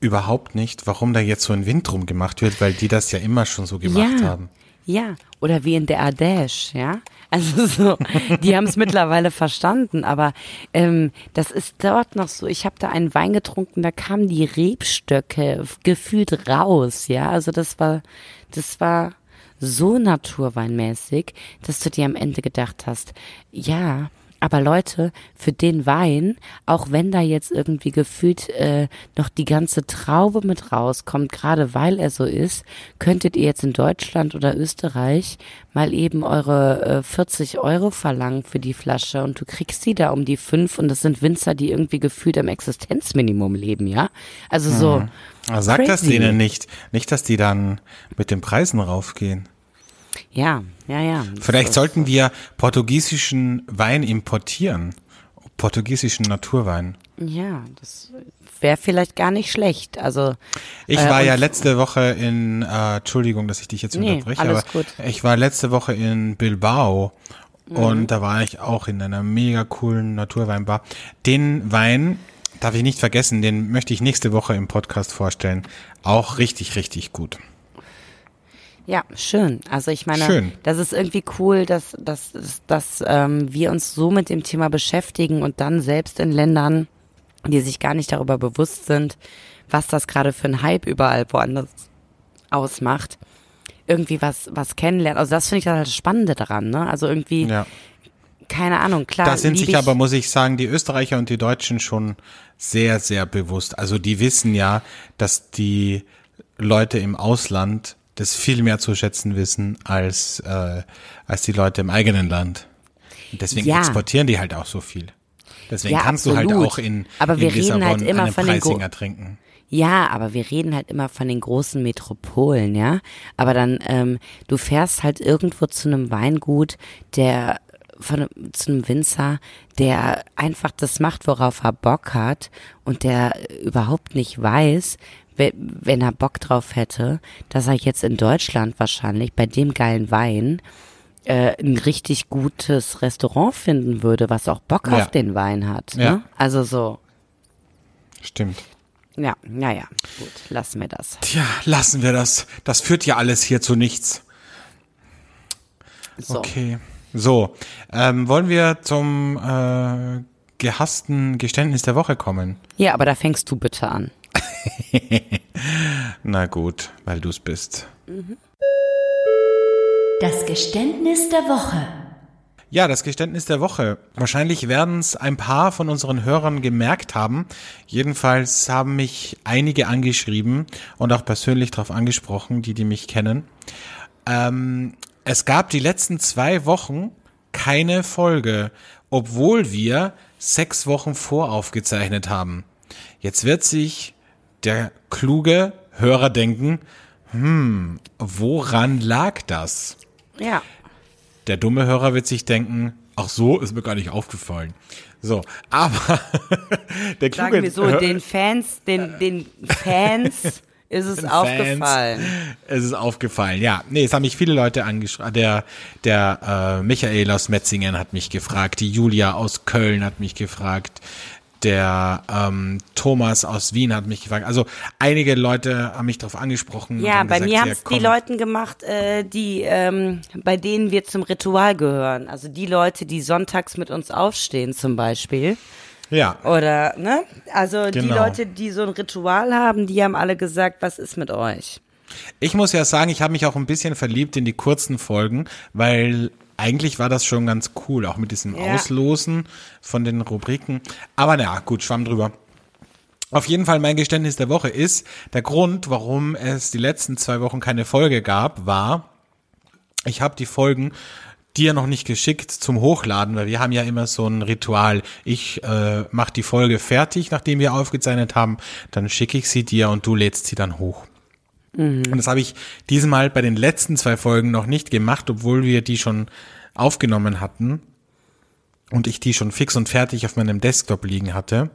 überhaupt nicht, warum da jetzt so ein Wind drum gemacht wird, weil die das ja immer schon so gemacht ja, haben. Ja, oder wie in der Ardèche, ja. Also so, die haben es mittlerweile verstanden, aber ähm, das ist dort noch so. Ich habe da einen Wein getrunken, da kamen die Rebstöcke gefühlt raus, ja. Also das war, das war so naturweinmäßig, dass du dir am Ende gedacht hast, ja, aber Leute, für den Wein, auch wenn da jetzt irgendwie gefühlt äh, noch die ganze Traube mit rauskommt, gerade weil er so ist, könntet ihr jetzt in Deutschland oder Österreich mal eben eure äh, 40 Euro verlangen für die Flasche und du kriegst die da um die fünf und das sind Winzer, die irgendwie gefühlt am Existenzminimum leben, ja? Also so. Aber sag das denen nicht. Nicht, dass die dann mit den Preisen raufgehen. Ja, ja, ja. Vielleicht So- sollten wir portugiesischen Wein importieren. portugiesischen Naturwein. Ja, das wäre vielleicht gar nicht schlecht. Also Ich Äh, war ja und- letzte Woche in, äh, Entschuldigung, dass ich dich jetzt Nee, unterbreche, alles aber gut. ich war letzte Woche in Bilbao Mhm. und da war ich auch in einer mega coolen Naturweinbar. Den Wein darf ich nicht vergessen, den möchte ich nächste Woche im Podcast vorstellen. Auch richtig, richtig gut. Ja, schön. Also ich meine, Schön. das ist irgendwie cool, dass, dass, dass, dass ähm, wir uns so mit dem Thema beschäftigen und dann selbst in Ländern, die sich gar nicht darüber bewusst sind, was das gerade für ein Hype überall woanders ausmacht, irgendwie was, was kennenlernen. Also das finde ich das Spannende daran, ne? Also irgendwie, Ja. keine Ahnung, klar. Da sind sich ich, aber, muss ich sagen, die Österreicher und die Deutschen schon sehr, sehr bewusst. Also die wissen ja, dass die Leute im Ausland das viel mehr zu schätzen wissen als, äh, als die Leute im eigenen Land. Und deswegen Ja. exportieren die halt auch so viel. Deswegen Ja, kannst du halt absolut. auch in, Aber in wir reden Lissabon halt immer einen von den Preisinger trinken. Ja, aber wir reden halt immer von den großen Metropolen, ja. Aber dann, ähm, du fährst halt irgendwo zu einem Weingut, der von zu einem Winzer, der einfach das macht, worauf er Bock hat und der überhaupt nicht weiß, we- wenn er Bock drauf hätte, dass er jetzt in Deutschland wahrscheinlich bei dem geilen Wein äh, ein richtig gutes Restaurant finden würde, was auch Bock Ja. auf den Wein hat. Ne? Ja. Also so, Stimmt. ja, naja, gut, lassen wir das. Tja, lassen wir das. Das führt ja alles hier zu nichts. So. Okay. So, ähm, wollen wir zum äh, gehassten Geständnis der Woche kommen? Ja, aber da fängst du bitte an. Na gut, weil du's bist. Das Geständnis der Woche. Ja, das Geständnis der Woche. Wahrscheinlich werden es ein paar von unseren Hörern gemerkt haben. Jedenfalls haben mich einige angeschrieben und auch persönlich darauf angesprochen, die, die mich kennen. Ähm, es gab die letzten zwei Wochen keine Folge, obwohl wir sechs Wochen voraufgezeichnet haben. Jetzt wird sich der kluge Hörer denken, hm, woran lag das? Ja. Der dumme Hörer wird sich denken, ach so, ist mir gar nicht aufgefallen. So, aber der kluge Sagen wir so, Hör- den Fans, den, den Fans ist es aufgefallen. Es ist aufgefallen, ja. Nee, es haben mich viele Leute angeschrieben. Der, der äh, Michael aus Metzingen hat mich gefragt, die Julia aus Köln hat mich gefragt, der ähm, Thomas aus Wien hat mich gefragt. Also einige Leute haben mich darauf angesprochen. Ja, bei gesagt, mir haben es die komm. Leuten gemacht, äh, die, ähm, bei denen wir zum Ritual gehören. Also die Leute, die sonntags mit uns aufstehen zum Beispiel. Ja, Oder, ne? Also die Genau. Leute, die so ein Ritual haben, die haben alle gesagt, was ist mit euch? Ich muss ja sagen, ich habe mich auch ein bisschen verliebt in die kurzen Folgen, weil eigentlich war das schon ganz cool, auch mit diesem Ja. Auslosen von den Rubriken. Aber naja, gut, schwamm drüber. Auf jeden Fall mein Geständnis der Woche ist, der Grund, warum es die letzten zwei Wochen keine Folge gab, war, ich habe die Folgen dir noch nicht geschickt zum Hochladen, weil wir haben ja immer so ein Ritual. Ich äh, mache die Folge fertig, nachdem wir aufgezeichnet haben, dann schicke ich sie dir und du lädst sie dann hoch. Und das habe ich diesmal bei den letzten zwei Folgen noch nicht gemacht, obwohl wir die schon aufgenommen hatten und ich die schon fix und fertig auf meinem Desktop liegen hatte.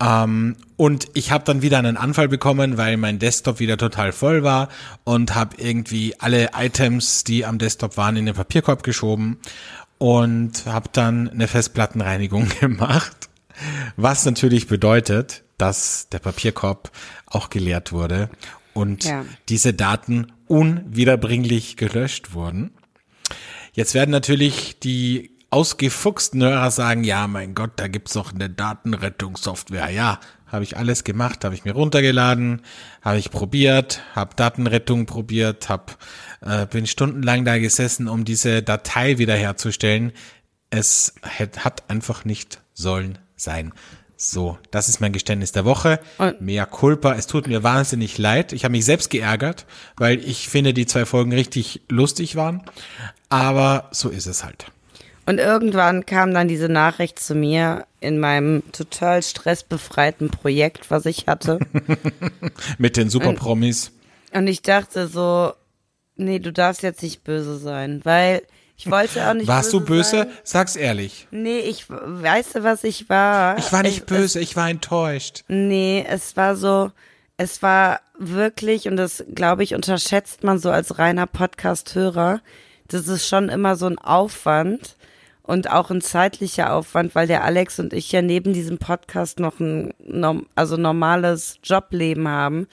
Ähm, und ich habe dann wieder einen Anfall bekommen, weil mein Desktop wieder total voll war und habe irgendwie alle Items, die am Desktop waren, in den Papierkorb geschoben und habe dann eine Festplattenreinigung gemacht. Was natürlich bedeutet, dass der Papierkorb auch geleert wurde und Ja. diese Daten unwiederbringlich gelöscht wurden. Jetzt werden natürlich die ausgefuchsten Hörer sagen, ja, mein Gott, da gibt's doch eine Datenrettungssoftware. Ja, habe ich alles gemacht, habe ich mir runtergeladen, habe ich probiert, habe Datenrettung probiert, hab, äh, bin stundenlang da gesessen, um diese Datei wiederherzustellen. Es hat, hat einfach nicht sollen sein. So, das ist mein Geständnis der Woche. Und- Mea culpa. Es tut mir wahnsinnig leid. Ich habe mich selbst geärgert, weil ich finde, die zwei Folgen richtig lustig waren. Aber so ist es halt. Und irgendwann kam dann diese Nachricht zu mir in meinem total stressbefreiten Projekt, was ich hatte. Mit den Superpromis. Und ich dachte so, nee, du darfst jetzt nicht böse sein, weil Ich wollte auch nicht Warst böse du böse? Sein. Sag's ehrlich. Nee, ich, weißt du, was ich war? Ich war nicht es, böse, ich war enttäuscht. Nee, es war so, es war wirklich, und das glaube ich, unterschätzt man so als reiner Podcast-Hörer, das ist schon immer so ein Aufwand und auch ein zeitlicher Aufwand, weil der Alex und ich ja neben diesem Podcast noch ein also normales Jobleben haben.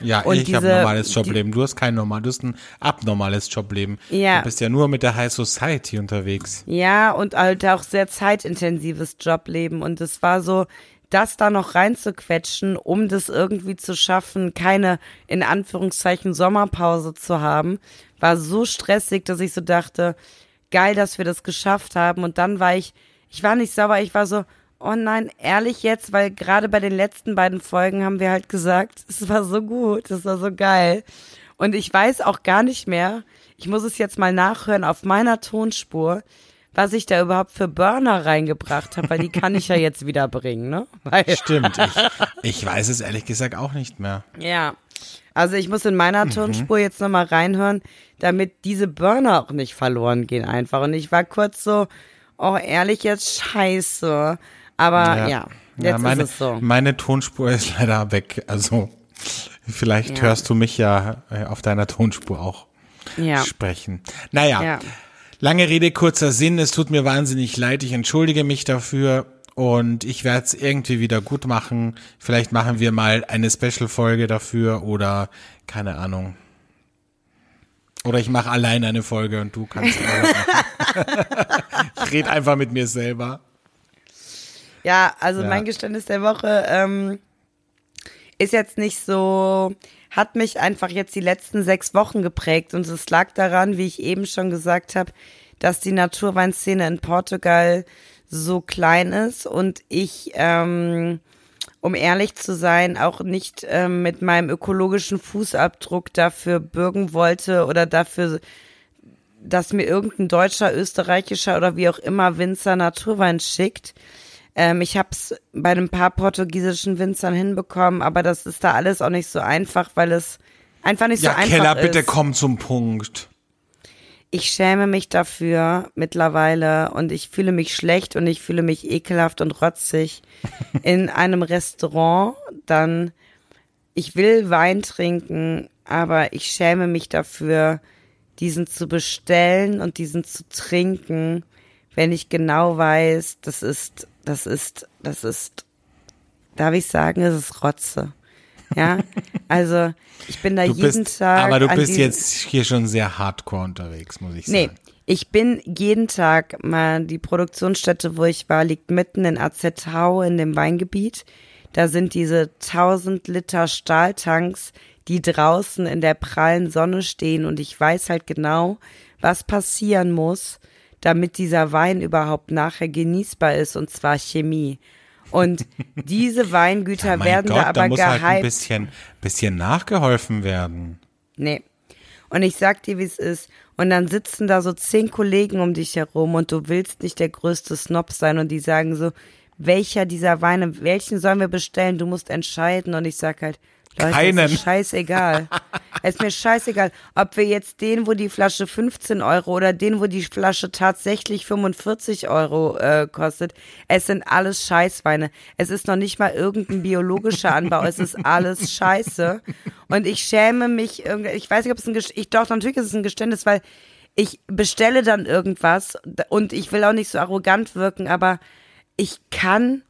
Ja, Und ich habe ein normales Jobleben. Du hast kein normal, du hast ein abnormales Jobleben. Ja. Du bist ja nur mit der High Society unterwegs. Ja, und halt auch sehr zeitintensives Jobleben. Und es war so, das da noch reinzuquetschen, um das irgendwie zu schaffen, keine in Anführungszeichen Sommerpause zu haben, war so stressig, dass ich so dachte, geil, dass wir das geschafft haben. Und dann war ich, ich war nicht sauer, ich war so, oh nein, ehrlich jetzt, weil gerade bei den letzten beiden Folgen haben wir halt gesagt, es war so gut, es war so geil. Und ich weiß auch gar nicht mehr, ich muss es jetzt mal nachhören auf meiner Tonspur, was ich da überhaupt für Burner reingebracht habe, weil die kann ich ja jetzt wieder bringen, ne? Weil, Stimmt, ich, ich weiß es ehrlich gesagt auch nicht mehr. ja. Also ich muss in meiner Tonspur jetzt nochmal reinhören, damit diese Burner auch nicht verloren gehen einfach. Und ich war kurz so, oh ehrlich jetzt scheiße. Aber ja, jetzt meine, ist es so. meine Tonspur ist leider weg. Also vielleicht hörst du mich ja äh, auf deiner Tonspur auch Ja. sprechen. Naja, Ja. lange Rede, kurzer Sinn. Es tut mir wahnsinnig leid. Ich entschuldige mich dafür. Und ich werde es irgendwie wieder gut machen. Vielleicht machen wir mal eine Special-Folge dafür oder keine Ahnung. Oder ich mache allein eine Folge und du kannst ich rede einfach mit mir selber. Ja, also Ja. mein Geständnis der Woche ähm, ist jetzt nicht so, hat mich einfach jetzt die letzten sechs Wochen geprägt und es lag daran, wie ich eben schon gesagt habe, dass die Naturweinszene in Portugal so klein ist und ich, ähm, um ehrlich zu sein, auch nicht ähm, mit meinem ökologischen Fußabdruck dafür bürgen wollte oder dafür dass mir irgendein deutscher, österreichischer oder wie auch immer Winzer Naturwein schickt. Ähm, ich habe es bei ein paar portugiesischen Winzern hinbekommen, aber das ist da alles auch nicht so einfach, weil es einfach nicht Ja, so einfach Keller, ist. bitte komm zum Punkt. Ich schäme mich dafür mittlerweile und ich fühle mich schlecht und ich fühle mich ekelhaft und rotzig in einem Restaurant. Dann, ich will Wein trinken, aber ich schäme mich dafür, diesen zu bestellen und diesen zu trinken, wenn ich genau weiß, das ist, das ist, das ist, darf ich sagen, es ist Rotze. Ja, also ich bin da Du jeden bist, Tag. aber du bist jetzt hier schon sehr hardcore unterwegs, muss ich Nee, sagen. ich bin jeden Tag mal, die Produktionsstätte, wo ich war, liegt mitten in Azetau in dem Weingebiet. Da sind diese 1000 Liter Stahltanks, die draußen in der prallen Sonne stehen und ich weiß halt genau, was passieren muss, damit dieser Wein überhaupt nachher genießbar ist und zwar Chemie. Und diese Weingüter Mein werden Gott, da aber da muss gehypt. halt ein bisschen, bisschen nachgeholfen werden. Nee. Und ich sag dir, wie es ist. Und dann sitzen da so zehn Kollegen um dich herum und du willst nicht der größte Snob sein und die sagen so, welcher dieser Weine, welchen sollen wir bestellen? Du musst entscheiden. Und ich sag halt, Leute, Keinen. es ist scheißegal. es ist mir scheißegal, ob wir jetzt den, wo die Flasche 15 Euro oder den, wo die Flasche tatsächlich 45 Euro äh, kostet. Es sind alles Scheißweine. Es ist noch nicht mal irgendein biologischer Anbau. Es ist alles Scheiße. Und ich schäme mich irgendwie, ich weiß nicht, ob es ein Geständnis, ich doch, natürlich ist es ein Geständnis, weil ich bestelle dann irgendwas und ich will auch nicht so arrogant wirken, aber ich kann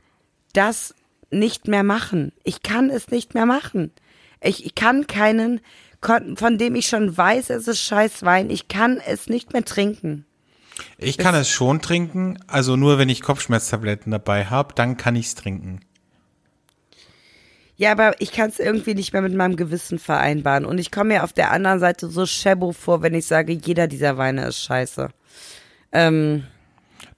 das nicht mehr machen. Ich kann es nicht mehr machen. Ich, ich kann keinen, von dem ich schon weiß, es ist scheiß Wein, ich kann es nicht mehr trinken. Ich kann es schon trinken, also nur wenn ich Kopfschmerztabletten dabei habe, dann kann ich es trinken. Ja, aber ich kann es irgendwie nicht mehr mit meinem Gewissen vereinbaren. Und ich komme mir auf der anderen Seite so schäbo vor, wenn ich sage, jeder dieser Weine ist scheiße. Ähm,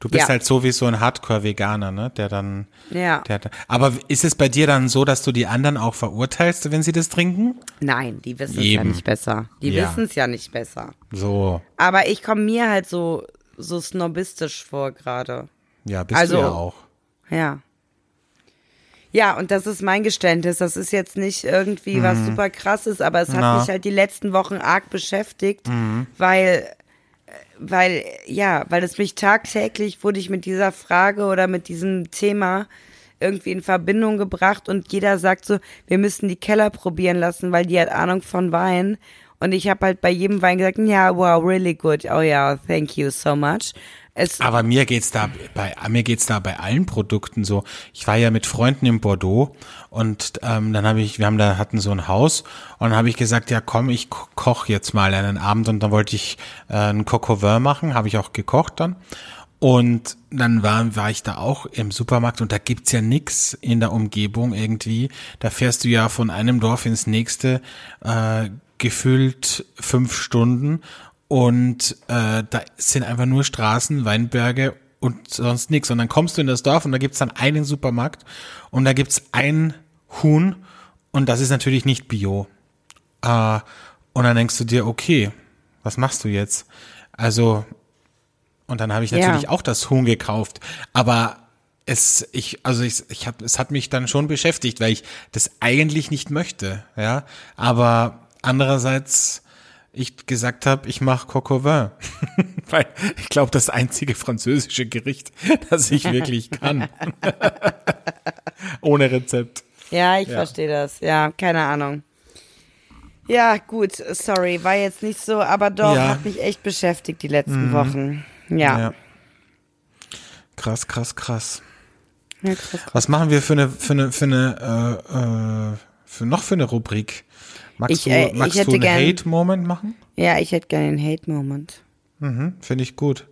Du bist Ja. halt so wie so ein Hardcore-Veganer, ne? Der dann. ja. Der, aber ist es bei dir dann so, dass du die anderen auch verurteilst, wenn sie das trinken? Nein, die wissen es ja nicht besser. Die Ja. wissen es ja nicht besser. So. Aber ich komme mir halt so, so snobistisch vor gerade. Ja, bist Also- du ja auch. Ja. Ja, und das ist mein Geständnis. Das ist jetzt nicht irgendwie was super krasses, aber es hat Mhm. Na. Mhm. mich halt die letzten Wochen arg beschäftigt, weil, äh, weil, ja, weil es mich tagtäglich wurde ich mit dieser Frage oder mit diesem Thema irgendwie in Verbindung gebracht und jeder sagt so, wir müssen die Keller probieren lassen, weil die hat Ahnung von Wein. Und ich habe halt bei jedem Wein gesagt, ja, wow, really good. Oh ja, thank you so much. Es Aber mir geht's da bei mir geht's da bei allen Produkten so. Ich war ja mit Freunden in Bordeaux und ähm, dann habe ich, wir haben da hatten so ein Haus und dann habe ich gesagt, ja komm, ich ko koch jetzt mal einen Abend und dann wollte ich äh, au vin machen, habe ich auch gekocht dann. Und dann war, war ich da auch im Supermarkt und da gibt's ja nix in der Umgebung irgendwie. Da fährst du ja von einem Dorf ins nächste äh, gefühlt fünf Stunden und äh, da sind einfach nur Straßen, Weinberge und sonst nichts. Und dann kommst du in das Dorf und da gibt's dann einen Supermarkt und da gibt's ein Huhn und das ist natürlich nicht Bio. Äh, und dann denkst du dir, okay, was machst du jetzt? Also, und dann habe ich natürlich Ja. auch das Huhn gekauft. Aber es, ich, also ich, ich hab, es hat mich dann schon beschäftigt, weil ich das eigentlich nicht möchte, ja. Aber andererseits ich gesagt habe, ich mache Coq au vin. weil ich glaube, das einzige französische Gericht, das ich wirklich kann. Ohne Rezept. Ja, ich Ja. verstehe das. Ja, keine Ahnung. Ja, gut, sorry, war jetzt nicht so, aber doch, Ja. Mhm. hat mich echt beschäftigt die letzten Wochen. Ja. Ja. Krass, krass, krass. Ja, krass, krass. Was machen wir für eine, für eine, für eine, äh, äh, für noch für eine Rubrik? Magst Ich, du, äh, ich magst hätte du einen Hate-Moment machen? Ja, ich hätte gerne einen Hate-Moment. Finde ich gut.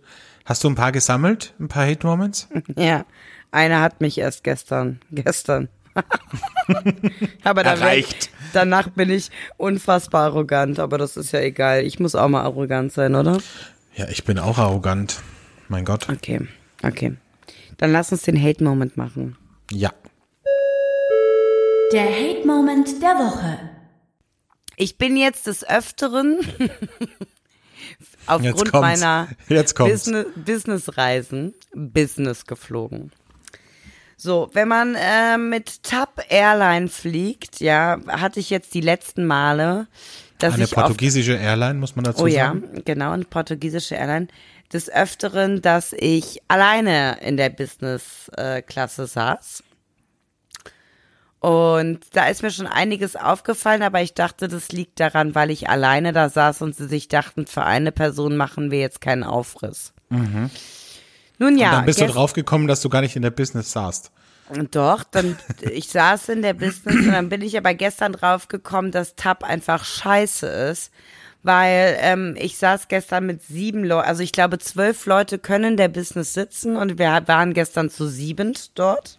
Hast du ein paar gesammelt? Ein paar Hate-Moments? Ja, einer hat mich erst gestern, gestern. aber Erreicht. danach bin ich unfassbar arrogant, aber das ist ja egal. Ich muss auch mal arrogant sein, oder? Ja, ich bin auch arrogant. Mein Gott. Okay, okay. Dann lass uns den Hate-Moment machen. Ja. Der Hate-Moment der Woche. Ich bin jetzt des Öfteren aufgrund meiner. Business, Businessreisen Business geflogen. So, wenn man äh, mit TAP Airline fliegt, ja, hatte ich jetzt die letzten Male, dass Eine ich portugiesische Airline, muss man dazu Oh ja, sagen. genau, eine portugiesische Airline. Des Öfteren, dass ich alleine in der Business-Klasse saß. Und da ist mir schon einiges aufgefallen, aber ich dachte, das liegt daran, weil ich alleine da saß und sie sich dachten, für eine Person machen wir jetzt keinen Aufriss. Nun ja, Mhm. Dann bist du draufgekommen, dass du gar nicht in der Business saßt. doch, dann ich saß in der Business und dann bin ich aber gestern drauf gekommen, dass Tab einfach scheiße ist, weil ähm, ich saß gestern mit sieben Leuten, also ich glaube zwölf Leute können in der Business sitzen und wir waren gestern zu siebend dort.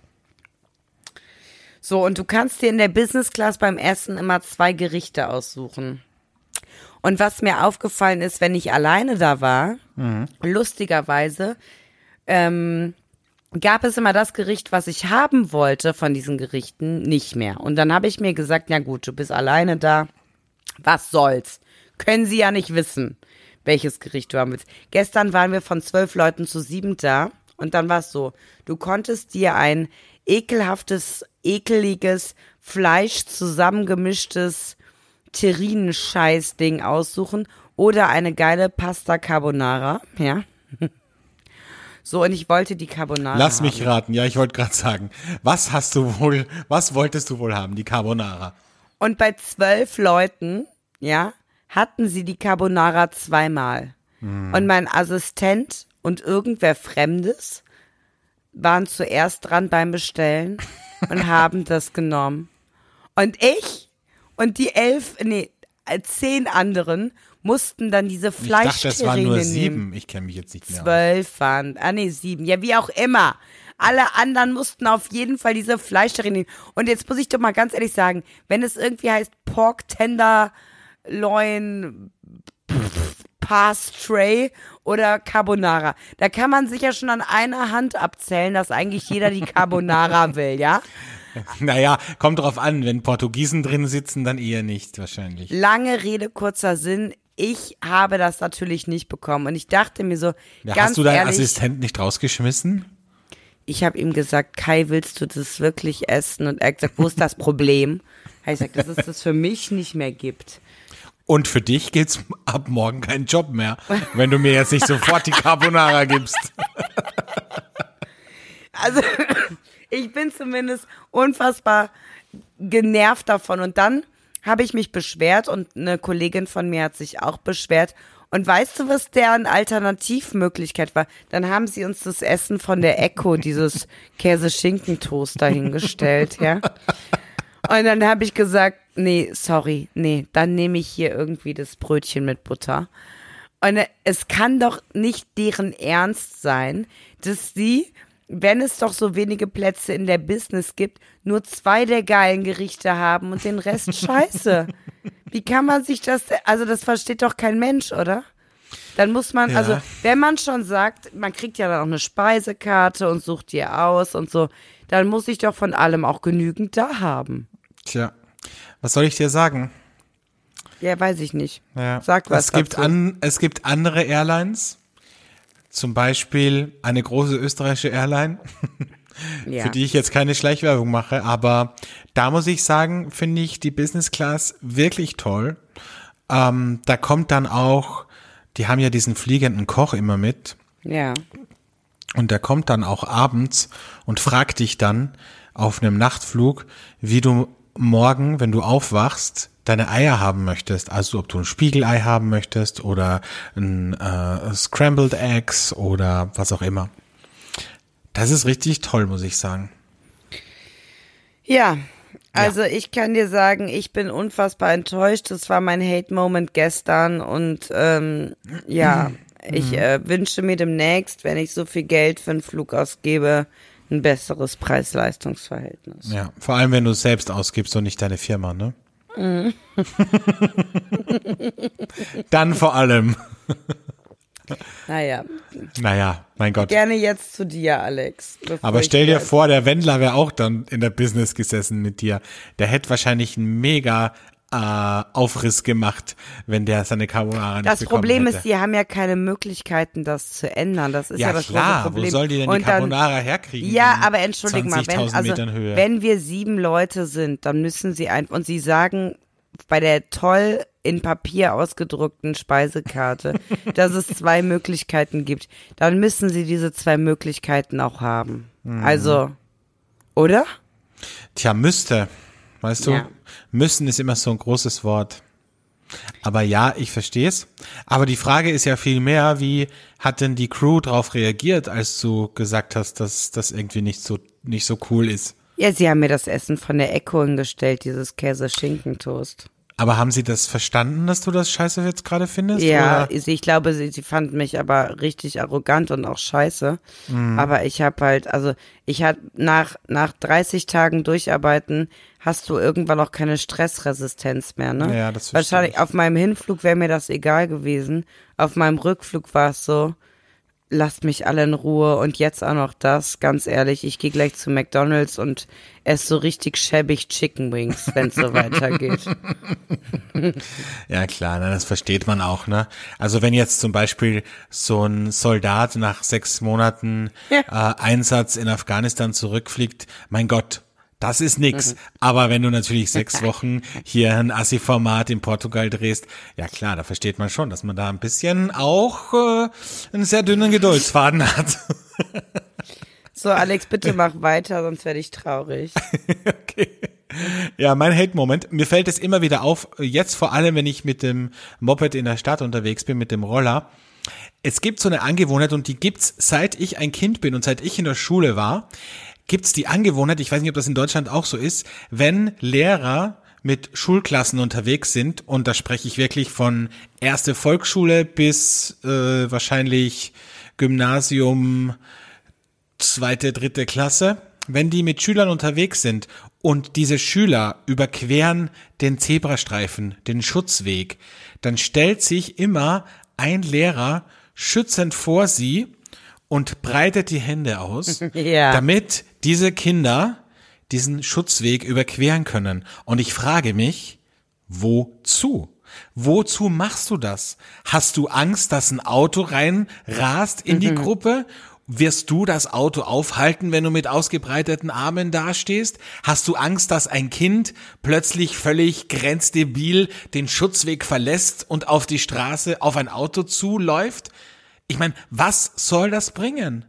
So und du kannst dir in der Business Class beim Essen immer zwei Gerichte aussuchen. Und was mir aufgefallen ist, wenn ich alleine da war, lustigerweise, ähm, gab es immer das Gericht, was ich haben wollte von diesen Gerichten, nicht mehr. Und dann habe ich mir gesagt, ja gut, du bist alleine da. Was soll's? Können sie ja nicht wissen, welches Gericht du haben willst. Gestern waren wir von zwölf Leuten zu sieben da und dann war es so, du konntest dir ein ekelhaftes, ekeliges, Fleisch zusammengemischtes Terrinen-Scheiß-Ding aussuchen oder eine geile Pasta Carbonara, ja. So, und ich wollte die Carbonara Lass haben. mich raten. Ja, ich wollte gerade sagen. Was hast du wohl, was wolltest du wohl haben? Die Carbonara. Und bei zwölf Leuten, ja, hatten sie die Carbonara zweimal. Und mein Assistent und irgendwer Fremdes waren zuerst dran beim Bestellen und haben das genommen. Und ich und die elf, nee, zehn anderen mussten dann diese Ich dachte, es waren nur sieben. Ich kenne mich jetzt nicht mehr. Zwölf waren, ah nee, sieben, ja wie auch immer. Alle anderen mussten auf jeden Fall diese Fleischterrine nehmen. Und jetzt muss ich doch mal ganz ehrlich sagen, wenn es irgendwie heißt Pork Tender Loin Pass Tray oder Carbonara, da kann man sich ja schon an einer Hand abzählen, dass eigentlich jeder die Carbonara will, ja? Naja, kommt drauf an. Wenn Portugiesen drin sitzen, dann eher nicht wahrscheinlich. Lange Rede, kurzer Sinn. Ich habe das natürlich nicht bekommen. Und ich dachte mir so, Ja, ganz hast du deinen ehrlich, Assistent nicht rausgeschmissen? ich habe ihm gesagt, Kai, willst du das wirklich essen? Und er hat gesagt, wo ist das Problem? Ich gesagt, dass es das für mich nicht mehr gibt. Und für dich gibt's ab morgen keinen Job mehr, wenn du mir jetzt nicht sofort die Carbonara gibst. Also, ich bin zumindest unfassbar genervt davon. Und dann habe ich mich beschwert und eine Kollegin von mir hat sich auch beschwert. Und weißt du, was deren Alternativmöglichkeit war? Dann haben sie uns das Essen von der Echo, dieses Käse-Schinken-Toast dahingestellt, ja. Und dann habe ich gesagt, nee, sorry, nee, dann nehme ich hier irgendwie das Brötchen mit Butter. Und es kann doch nicht deren Ernst sein, dass sie, wenn es doch so wenige Plätze in der Business gibt, nur zwei der geilen Gerichte haben und den Rest scheiße. Wie kann man sich das, also das versteht doch kein Mensch, oder? Dann muss man, Ja. also wenn man schon sagt, man kriegt ja dann auch eine Speisekarte und sucht die aus und so, dann muss ich doch von allem auch genügend da haben. Tja, was soll ich dir sagen? Ja, weiß ich nicht. Ja. Sag was es gibt dazu. an, es gibt andere Airlines, zum Beispiel eine große österreichische Airline, Ja. für die ich jetzt keine Schleichwerbung mache, aber da muss ich sagen, finde ich die Business Class wirklich toll. Ähm, da kommt dann auch, die haben ja diesen fliegenden Koch immer mit ja. und der kommt dann auch abends und fragt dich dann auf einem Nachtflug, wie du morgen, wenn du aufwachst, deine Eier haben möchtest. Also ob du ein Spiegelei haben möchtest oder ein äh, Scrambled Eggs oder was auch immer. Das ist richtig toll, muss ich sagen. Ja. Also ich kann dir sagen, ich bin unfassbar enttäuscht. Das war mein Hate-Moment gestern und ähm, ja, ich äh, wünsche mir demnächst, wenn ich so viel Geld für einen Flug ausgebe, ein besseres Preis-Leistungs-Verhältnis. Ja, vor allem wenn du es selbst ausgibst und nicht deine Firma, ne? dann vor allem. Naja, Naja, mein Gott. gerne jetzt zu dir, Alex. Aber stell dir vor, der Wendler wäre auch dann in der Business gesessen mit dir. Der hätte wahrscheinlich einen mega äh, Aufriss gemacht, wenn der seine Carbonara nicht Das Problem hätte. ist, die haben ja keine Möglichkeiten, das zu ändern. Das ist ja, ja das klar, große Problem. wo soll die denn die Und dann- Carbonara herkriegen? Ja, aber entschuldige mal, wenn, 20.000 also, wenn wir sieben Leute sind, dann müssen sie einfach, und sie sagen bei der toll in Papier ausgedruckten Speisekarte, dass es zwei Möglichkeiten gibt, dann müssen sie diese zwei Möglichkeiten auch haben. Mhm. Also, oder? Tja, müsste. Weißt du? Ja. Müssen ist immer so ein großes Wort. Aber ja, ich verstehe es. Aber die Frage ist ja viel mehr, wie hat denn die Crew darauf reagiert, als du gesagt hast, dass das irgendwie nicht so nicht so cool ist? Ja, sie haben mir das Essen von der Echo hingestellt, dieses Käse-Schinken-Toast. Aber haben sie das verstanden, dass du das scheiße jetzt gerade findest? Ja, Oder? ich glaube, sie, sie fanden mich aber richtig arrogant und auch scheiße. Mhm. Aber ich habe halt, also ich hatte nach, nach 30 Tagen Durcharbeiten hast du irgendwann auch keine Stressresistenz mehr, ne? Ja, das Wahrscheinlich ich. auf meinem Hinflug wäre mir das egal gewesen. Auf meinem Rückflug war es so, lasst mich alle in Ruhe und jetzt auch noch das, ganz ehrlich, ich gehe gleich zu McDonalds und esse so richtig schäbig Chicken Wings, wenn es so weitergeht. Ja, klar, ne, das versteht man auch, ne? Also wenn jetzt zum Beispiel so ein Soldat nach sechs Monaten Ja. äh, Einsatz in Afghanistan zurückfliegt, mein Gott, das ist nix. Mhm. Aber wenn du natürlich sechs Wochen hier ein Assi-Format in Portugal drehst, ja klar, da versteht man schon, dass man da ein bisschen auch äh, einen sehr dünnen Geduldsfaden hat. So, Alex, bitte mach weiter, sonst werde ich traurig. Ja, mein Hate-Moment. Mir fällt es immer wieder auf, jetzt vor allem, wenn ich mit dem Moped in der Stadt unterwegs bin, mit dem Roller. Es gibt so eine Angewohnheit und die gibt's seit ich ein Kind bin und seit ich in der Schule war, gibt's die Angewohnheit, ich weiß nicht, ob das in Deutschland auch so ist, wenn Lehrer mit Schulklassen unterwegs sind und da spreche ich wirklich von erste Volksschule bis äh, wahrscheinlich Gymnasium, zweite, dritte Klasse, wenn die mit Schülern unterwegs sind und diese Schüler überqueren den Zebrastreifen, den Schutzweg, dann stellt sich immer ein Lehrer schützend vor sie und breitet die Hände aus, Ja. damit diese Kinder diesen Schutzweg überqueren können. Und ich frage mich, wozu? Wozu machst du das? Hast du Angst, dass ein Auto rein rast in die Gruppe? Wirst du das Auto aufhalten, wenn du mit ausgebreiteten Armen dastehst? Hast du Angst, dass ein Kind plötzlich völlig grenzdebil den Schutzweg verlässt und auf die Straße auf ein Auto zuläuft? Ich meine, was soll das bringen?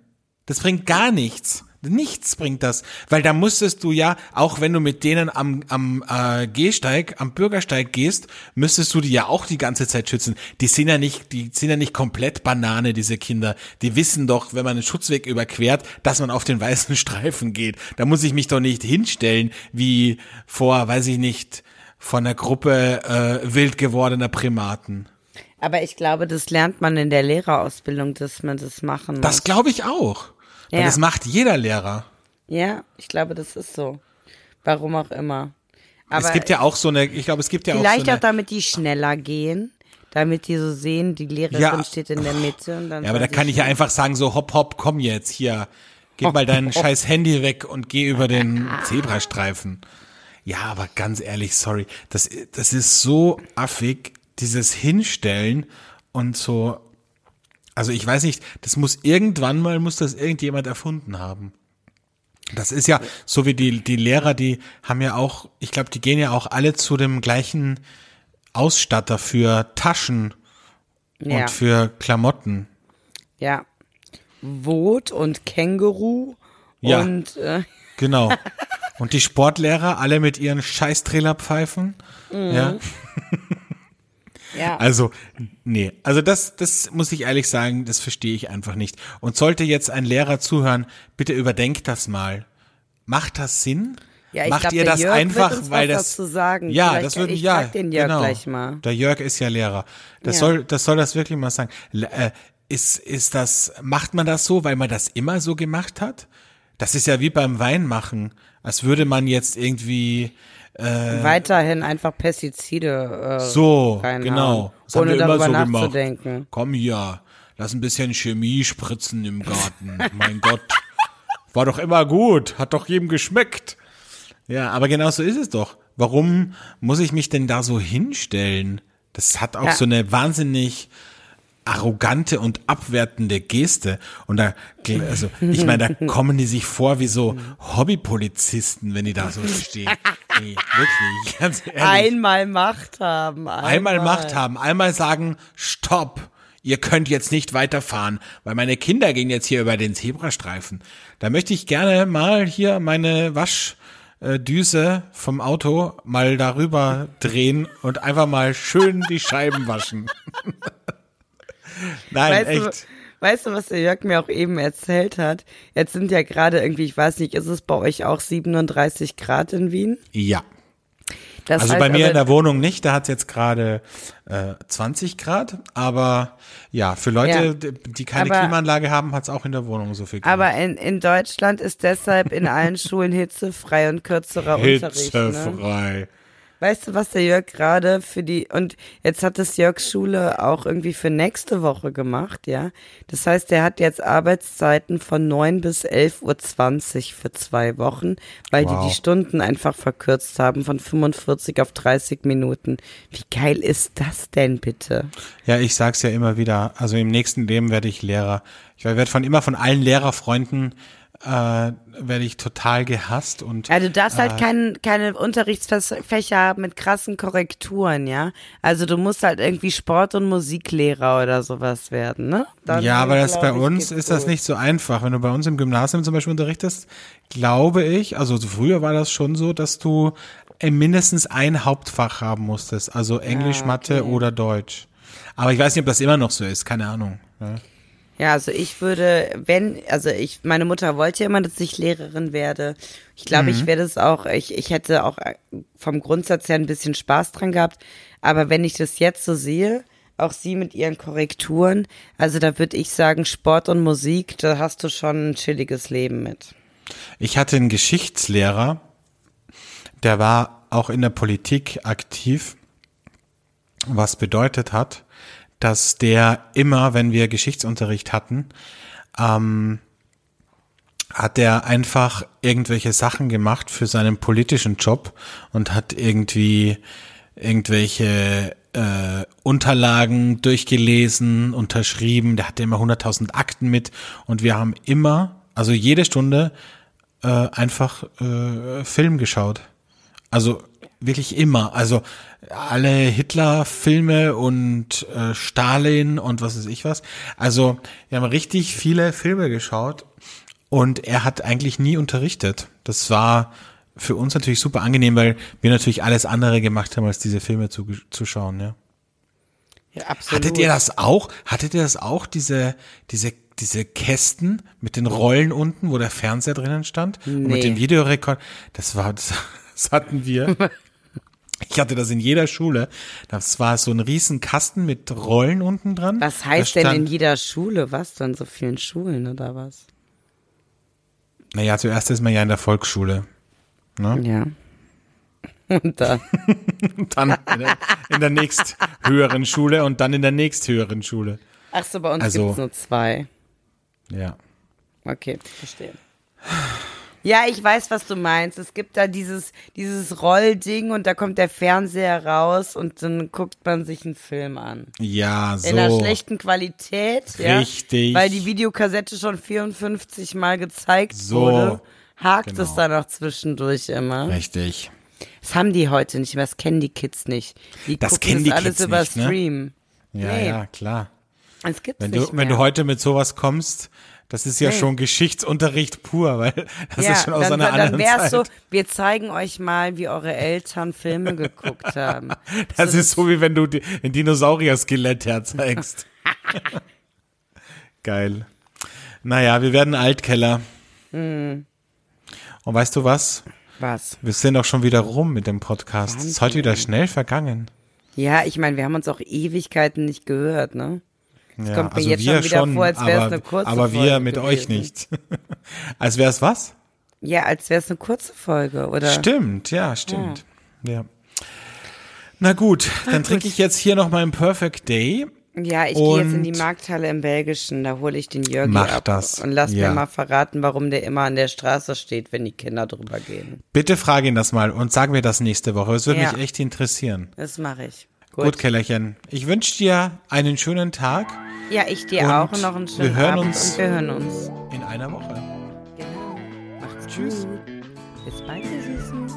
Das bringt gar nichts. Nichts bringt das, weil da müsstest du ja, auch wenn du mit denen am, am äh, Gehsteig, am Bürgersteig gehst, müsstest du die ja auch die ganze Zeit schützen. Die sind ja nicht, die sind ja nicht komplett Banane, diese Kinder. Die wissen doch, wenn man einen Schutzweg überquert, dass man auf den weißen Streifen geht. Da muss ich mich doch nicht hinstellen, wie vor, weiß ich nicht, von einer Gruppe äh, wild gewordener Primaten. Aber ich glaube, das lernt man in der Lehrerausbildung, dass man das machen muss. Das glaube ich auch. Weil Ja. das macht jeder Lehrer. Ja, ich glaube, das ist so. Warum auch immer. Aber es gibt ja auch so eine, ich glaube, es gibt ja auch so vielleicht eine, auch, damit die schneller gehen, damit die so sehen, die Lehrerin Ja. steht in der Mitte und dann Ja, aber da kann ich ja einfach sagen, so hopp, hopp, komm jetzt hier. Gib mal dein scheiß Handy weg und geh über den Zebrastreifen. Ja, aber ganz ehrlich, sorry. Das, das ist so affig, dieses Hinstellen und so. Also ich weiß nicht, das muss irgendwann mal, muss das irgendjemand erfunden haben. Das ist ja so wie die, die Lehrer, die haben ja auch, ich glaube, die gehen ja auch alle zu dem gleichen Ausstatter für Taschen ja, und für Klamotten. ja. Wot und Känguru Ja. und äh, Genau. Und die Sportlehrer alle mit ihren Scheiß-Trillerpfeifen. Ja. Ja. Also, nee. Also das, das muss ich ehrlich sagen, das verstehe ich einfach nicht. Und sollte jetzt ein Lehrer zuhören, bitte überdenkt das mal. Macht das Sinn? Ja, ich Macht glaub, ihr das Jörg einfach, weil das sagen. Ja, Vielleicht- das würde ich ja. den Jörg genau. gleich mal. Der Jörg ist ja Lehrer. Das Ja. soll, das soll das wirklich mal sagen. Äh, ist, ist das, macht man das so, weil man das immer so gemacht hat? Das ist ja wie beim Weinmachen, als würde man jetzt irgendwie weiterhin einfach Pestizide äh, So, genau. Das haben ohne wir immer darüber so gemacht. nachzudenken. Komm hier, lass ein bisschen Chemie spritzen im Garten. mein Gott. War doch immer gut, hat doch jedem geschmeckt. Ja, aber genau so ist es doch. Warum muss ich mich denn da so hinstellen? Das hat auch Ja. so eine wahnsinnig arrogante und abwertende Geste. Und da, also, ich meine, da kommen die sich vor wie so Hobbypolizisten, wenn die da so stehen. Nee, wirklich, ganz ehrlich. Einmal Macht haben. Einmal, Einmal Macht haben, einmal sagen, stopp, ihr könnt jetzt nicht weiterfahren, weil meine Kinder gehen jetzt hier über den Zebrastreifen. Da möchte ich gerne mal hier meine Waschdüse vom Auto mal darüber drehen und einfach mal schön die Scheiben waschen. Nein, Weißt echt. du, weißt du, was der Jörg mir auch eben erzählt hat? Jetzt sind ja gerade irgendwie, ich weiß nicht, ist es bei euch auch 37 Grad in Wien? Ja. Das Also heißt bei mir in der Wohnung nicht, da hat es jetzt gerade äh, 20 Grad, aber ja, für Leute, Ja. die- keine Aber- Klimaanlage haben, hat es auch in der Wohnung so viel Grad. Aber in, in Deutschland ist deshalb in allen Schulen hitzefrei und kürzerer Unterricht. Ne? Weißt du, was der Jörg gerade für die, und jetzt hat das Jörgs Schule auch irgendwie für nächste Woche gemacht, ja. Das heißt, er hat jetzt Arbeitszeiten von 9 bis 11.20 Uhr für zwei Wochen, weil Wow. die die Stunden einfach verkürzt haben von 45 auf 30 Minuten. Wie geil ist das denn bitte? Ja, ich sag's ja immer wieder. Also im nächsten Leben werde ich Lehrer. Ich werde von immer von allen Lehrerfreunden äh, werde ich total gehasst und Ja, du darfst Äh. halt kein, keine Unterrichtsfächer haben mit krassen Korrekturen, ja. Also du musst halt irgendwie Sport- und Musiklehrer oder sowas werden, ne? Dann, ja, aber das bei uns ist das gut. nicht so einfach. Wenn du bei uns im Gymnasium zum Beispiel unterrichtest, glaube ich, also früher war das schon so, dass du äh, mindestens ein Hauptfach haben musstest, also Englisch, Ah, Mathe oder Deutsch. Aber ich weiß nicht, ob das immer noch so ist, keine Ahnung. Ja. Ja, also ich würde, wenn, also ich, meine Mutter wollte ja immer, dass ich Lehrerin werde. Ich glaube, Mhm. ich werde es auch, ich, ich hätte auch vom Grundsatz her ein bisschen Spaß dran gehabt. Aber wenn ich das jetzt so sehe, auch sie mit ihren Korrekturen, also da würde ich sagen, Sport und Musik, da hast du schon ein chilliges Leben mit. Ich hatte einen Geschichtslehrer, der war auch in der Politik aktiv, was bedeutet hat, dass der immer, wenn wir Geschichtsunterricht hatten, ähm, hat er einfach irgendwelche Sachen gemacht für seinen politischen Job und hat irgendwie irgendwelche äh, Unterlagen durchgelesen, unterschrieben. Der hatte immer 100.000 Akten mit und wir haben immer, also jede Stunde äh, einfach äh, Film geschaut. Also wirklich immer. Also alle Hitler-Filme und äh, Stalin und was weiß ich was. Also wir haben richtig viele Filme geschaut und er hat eigentlich nie unterrichtet. Das war für uns natürlich super angenehm, weil wir natürlich alles andere gemacht haben, als diese Filme zu, zu schauen, ja. Ja, absolut. Hattet ihr das auch? Hattet ihr das auch, diese, diese, diese Kästen mit den Rollen unten, wo der Fernseher drinnen stand? Und mit Nee. dem Videorekord? Das war, das, das hatten wir. Ich hatte das in jeder Schule. Das war so ein riesen Kasten mit Rollen unten dran. Was heißt denn stand- in jeder Schule? Was denn so vielen Schulen oder was? Naja, zuerst ist man ja in der Volksschule. Ne? Ja. Und dann. Und dann in der, in der nächst höheren Schule und dann in der nächst höheren Schule. Ach so, bei uns Also- gibt's nur zwei. Ja. Okay, verstehe. Ja, ich weiß, was du meinst. Es gibt da dieses, dieses Rollding und da kommt der Fernseher raus und dann guckt man sich einen Film an. Ja, so. In einer schlechten Qualität, ja. Richtig. Weil die Videokassette schon 54 Mal gezeigt So, wurde. Hakt genau. es da noch zwischendurch immer. Richtig. Das haben die heute nicht mehr, das kennen die Kids nicht. Die Das gucken kennen die alles Kids über nicht, ne? Stream. Ja, Nee. ja, klar. Es gibt's Wenn nicht du, mehr. wenn du heute mit sowas kommst, das ist ja Nee. schon Geschichtsunterricht pur, weil das ja, ist schon aus dann, einer dann anderen wär's Zeit. so, wir zeigen euch mal, wie eure Eltern Filme geguckt haben. das ist so, wie wenn du ein Dinosaurier-Skelett herzeigst. Geil. Naja, wir werden Altkeller. Hm. Und weißt du was? Was? Wir sind auch schon wieder rum mit dem Podcast. Es ist heute wieder schnell vergangen. Ja, ich meine, wir haben uns auch Ewigkeiten nicht gehört, ne? Ja, kommt mir also jetzt wir schon wieder vor, als wär's aber, eine kurze aber wir Folge mit euch gewesen. nicht. als wäre es was? Ja, als wäre es eine kurze Folge, oder? Stimmt, ja, stimmt. Ja. Na gut, dann trinke ich jetzt hier noch meinen Perfect Day. Ja, ich gehe jetzt in die Markthalle im Belgischen, da hole ich den Mach ab das, und lass ja. mir mal verraten, warum der immer an der Straße steht, wenn die Kinder drüber gehen. Bitte frage ihn das mal und sag mir das nächste Woche. Es würde Ja. mich echt interessieren. Das mache ich. Gut, Kellerchen. Ich wünsche dir einen schönen Tag Ja, ich dir Und auch und noch einen wir schönen hören Abend uns- und wir hören uns. in einer Woche. Genau. Macht's Tschüss. gut. Bis bald, ihr Süßen.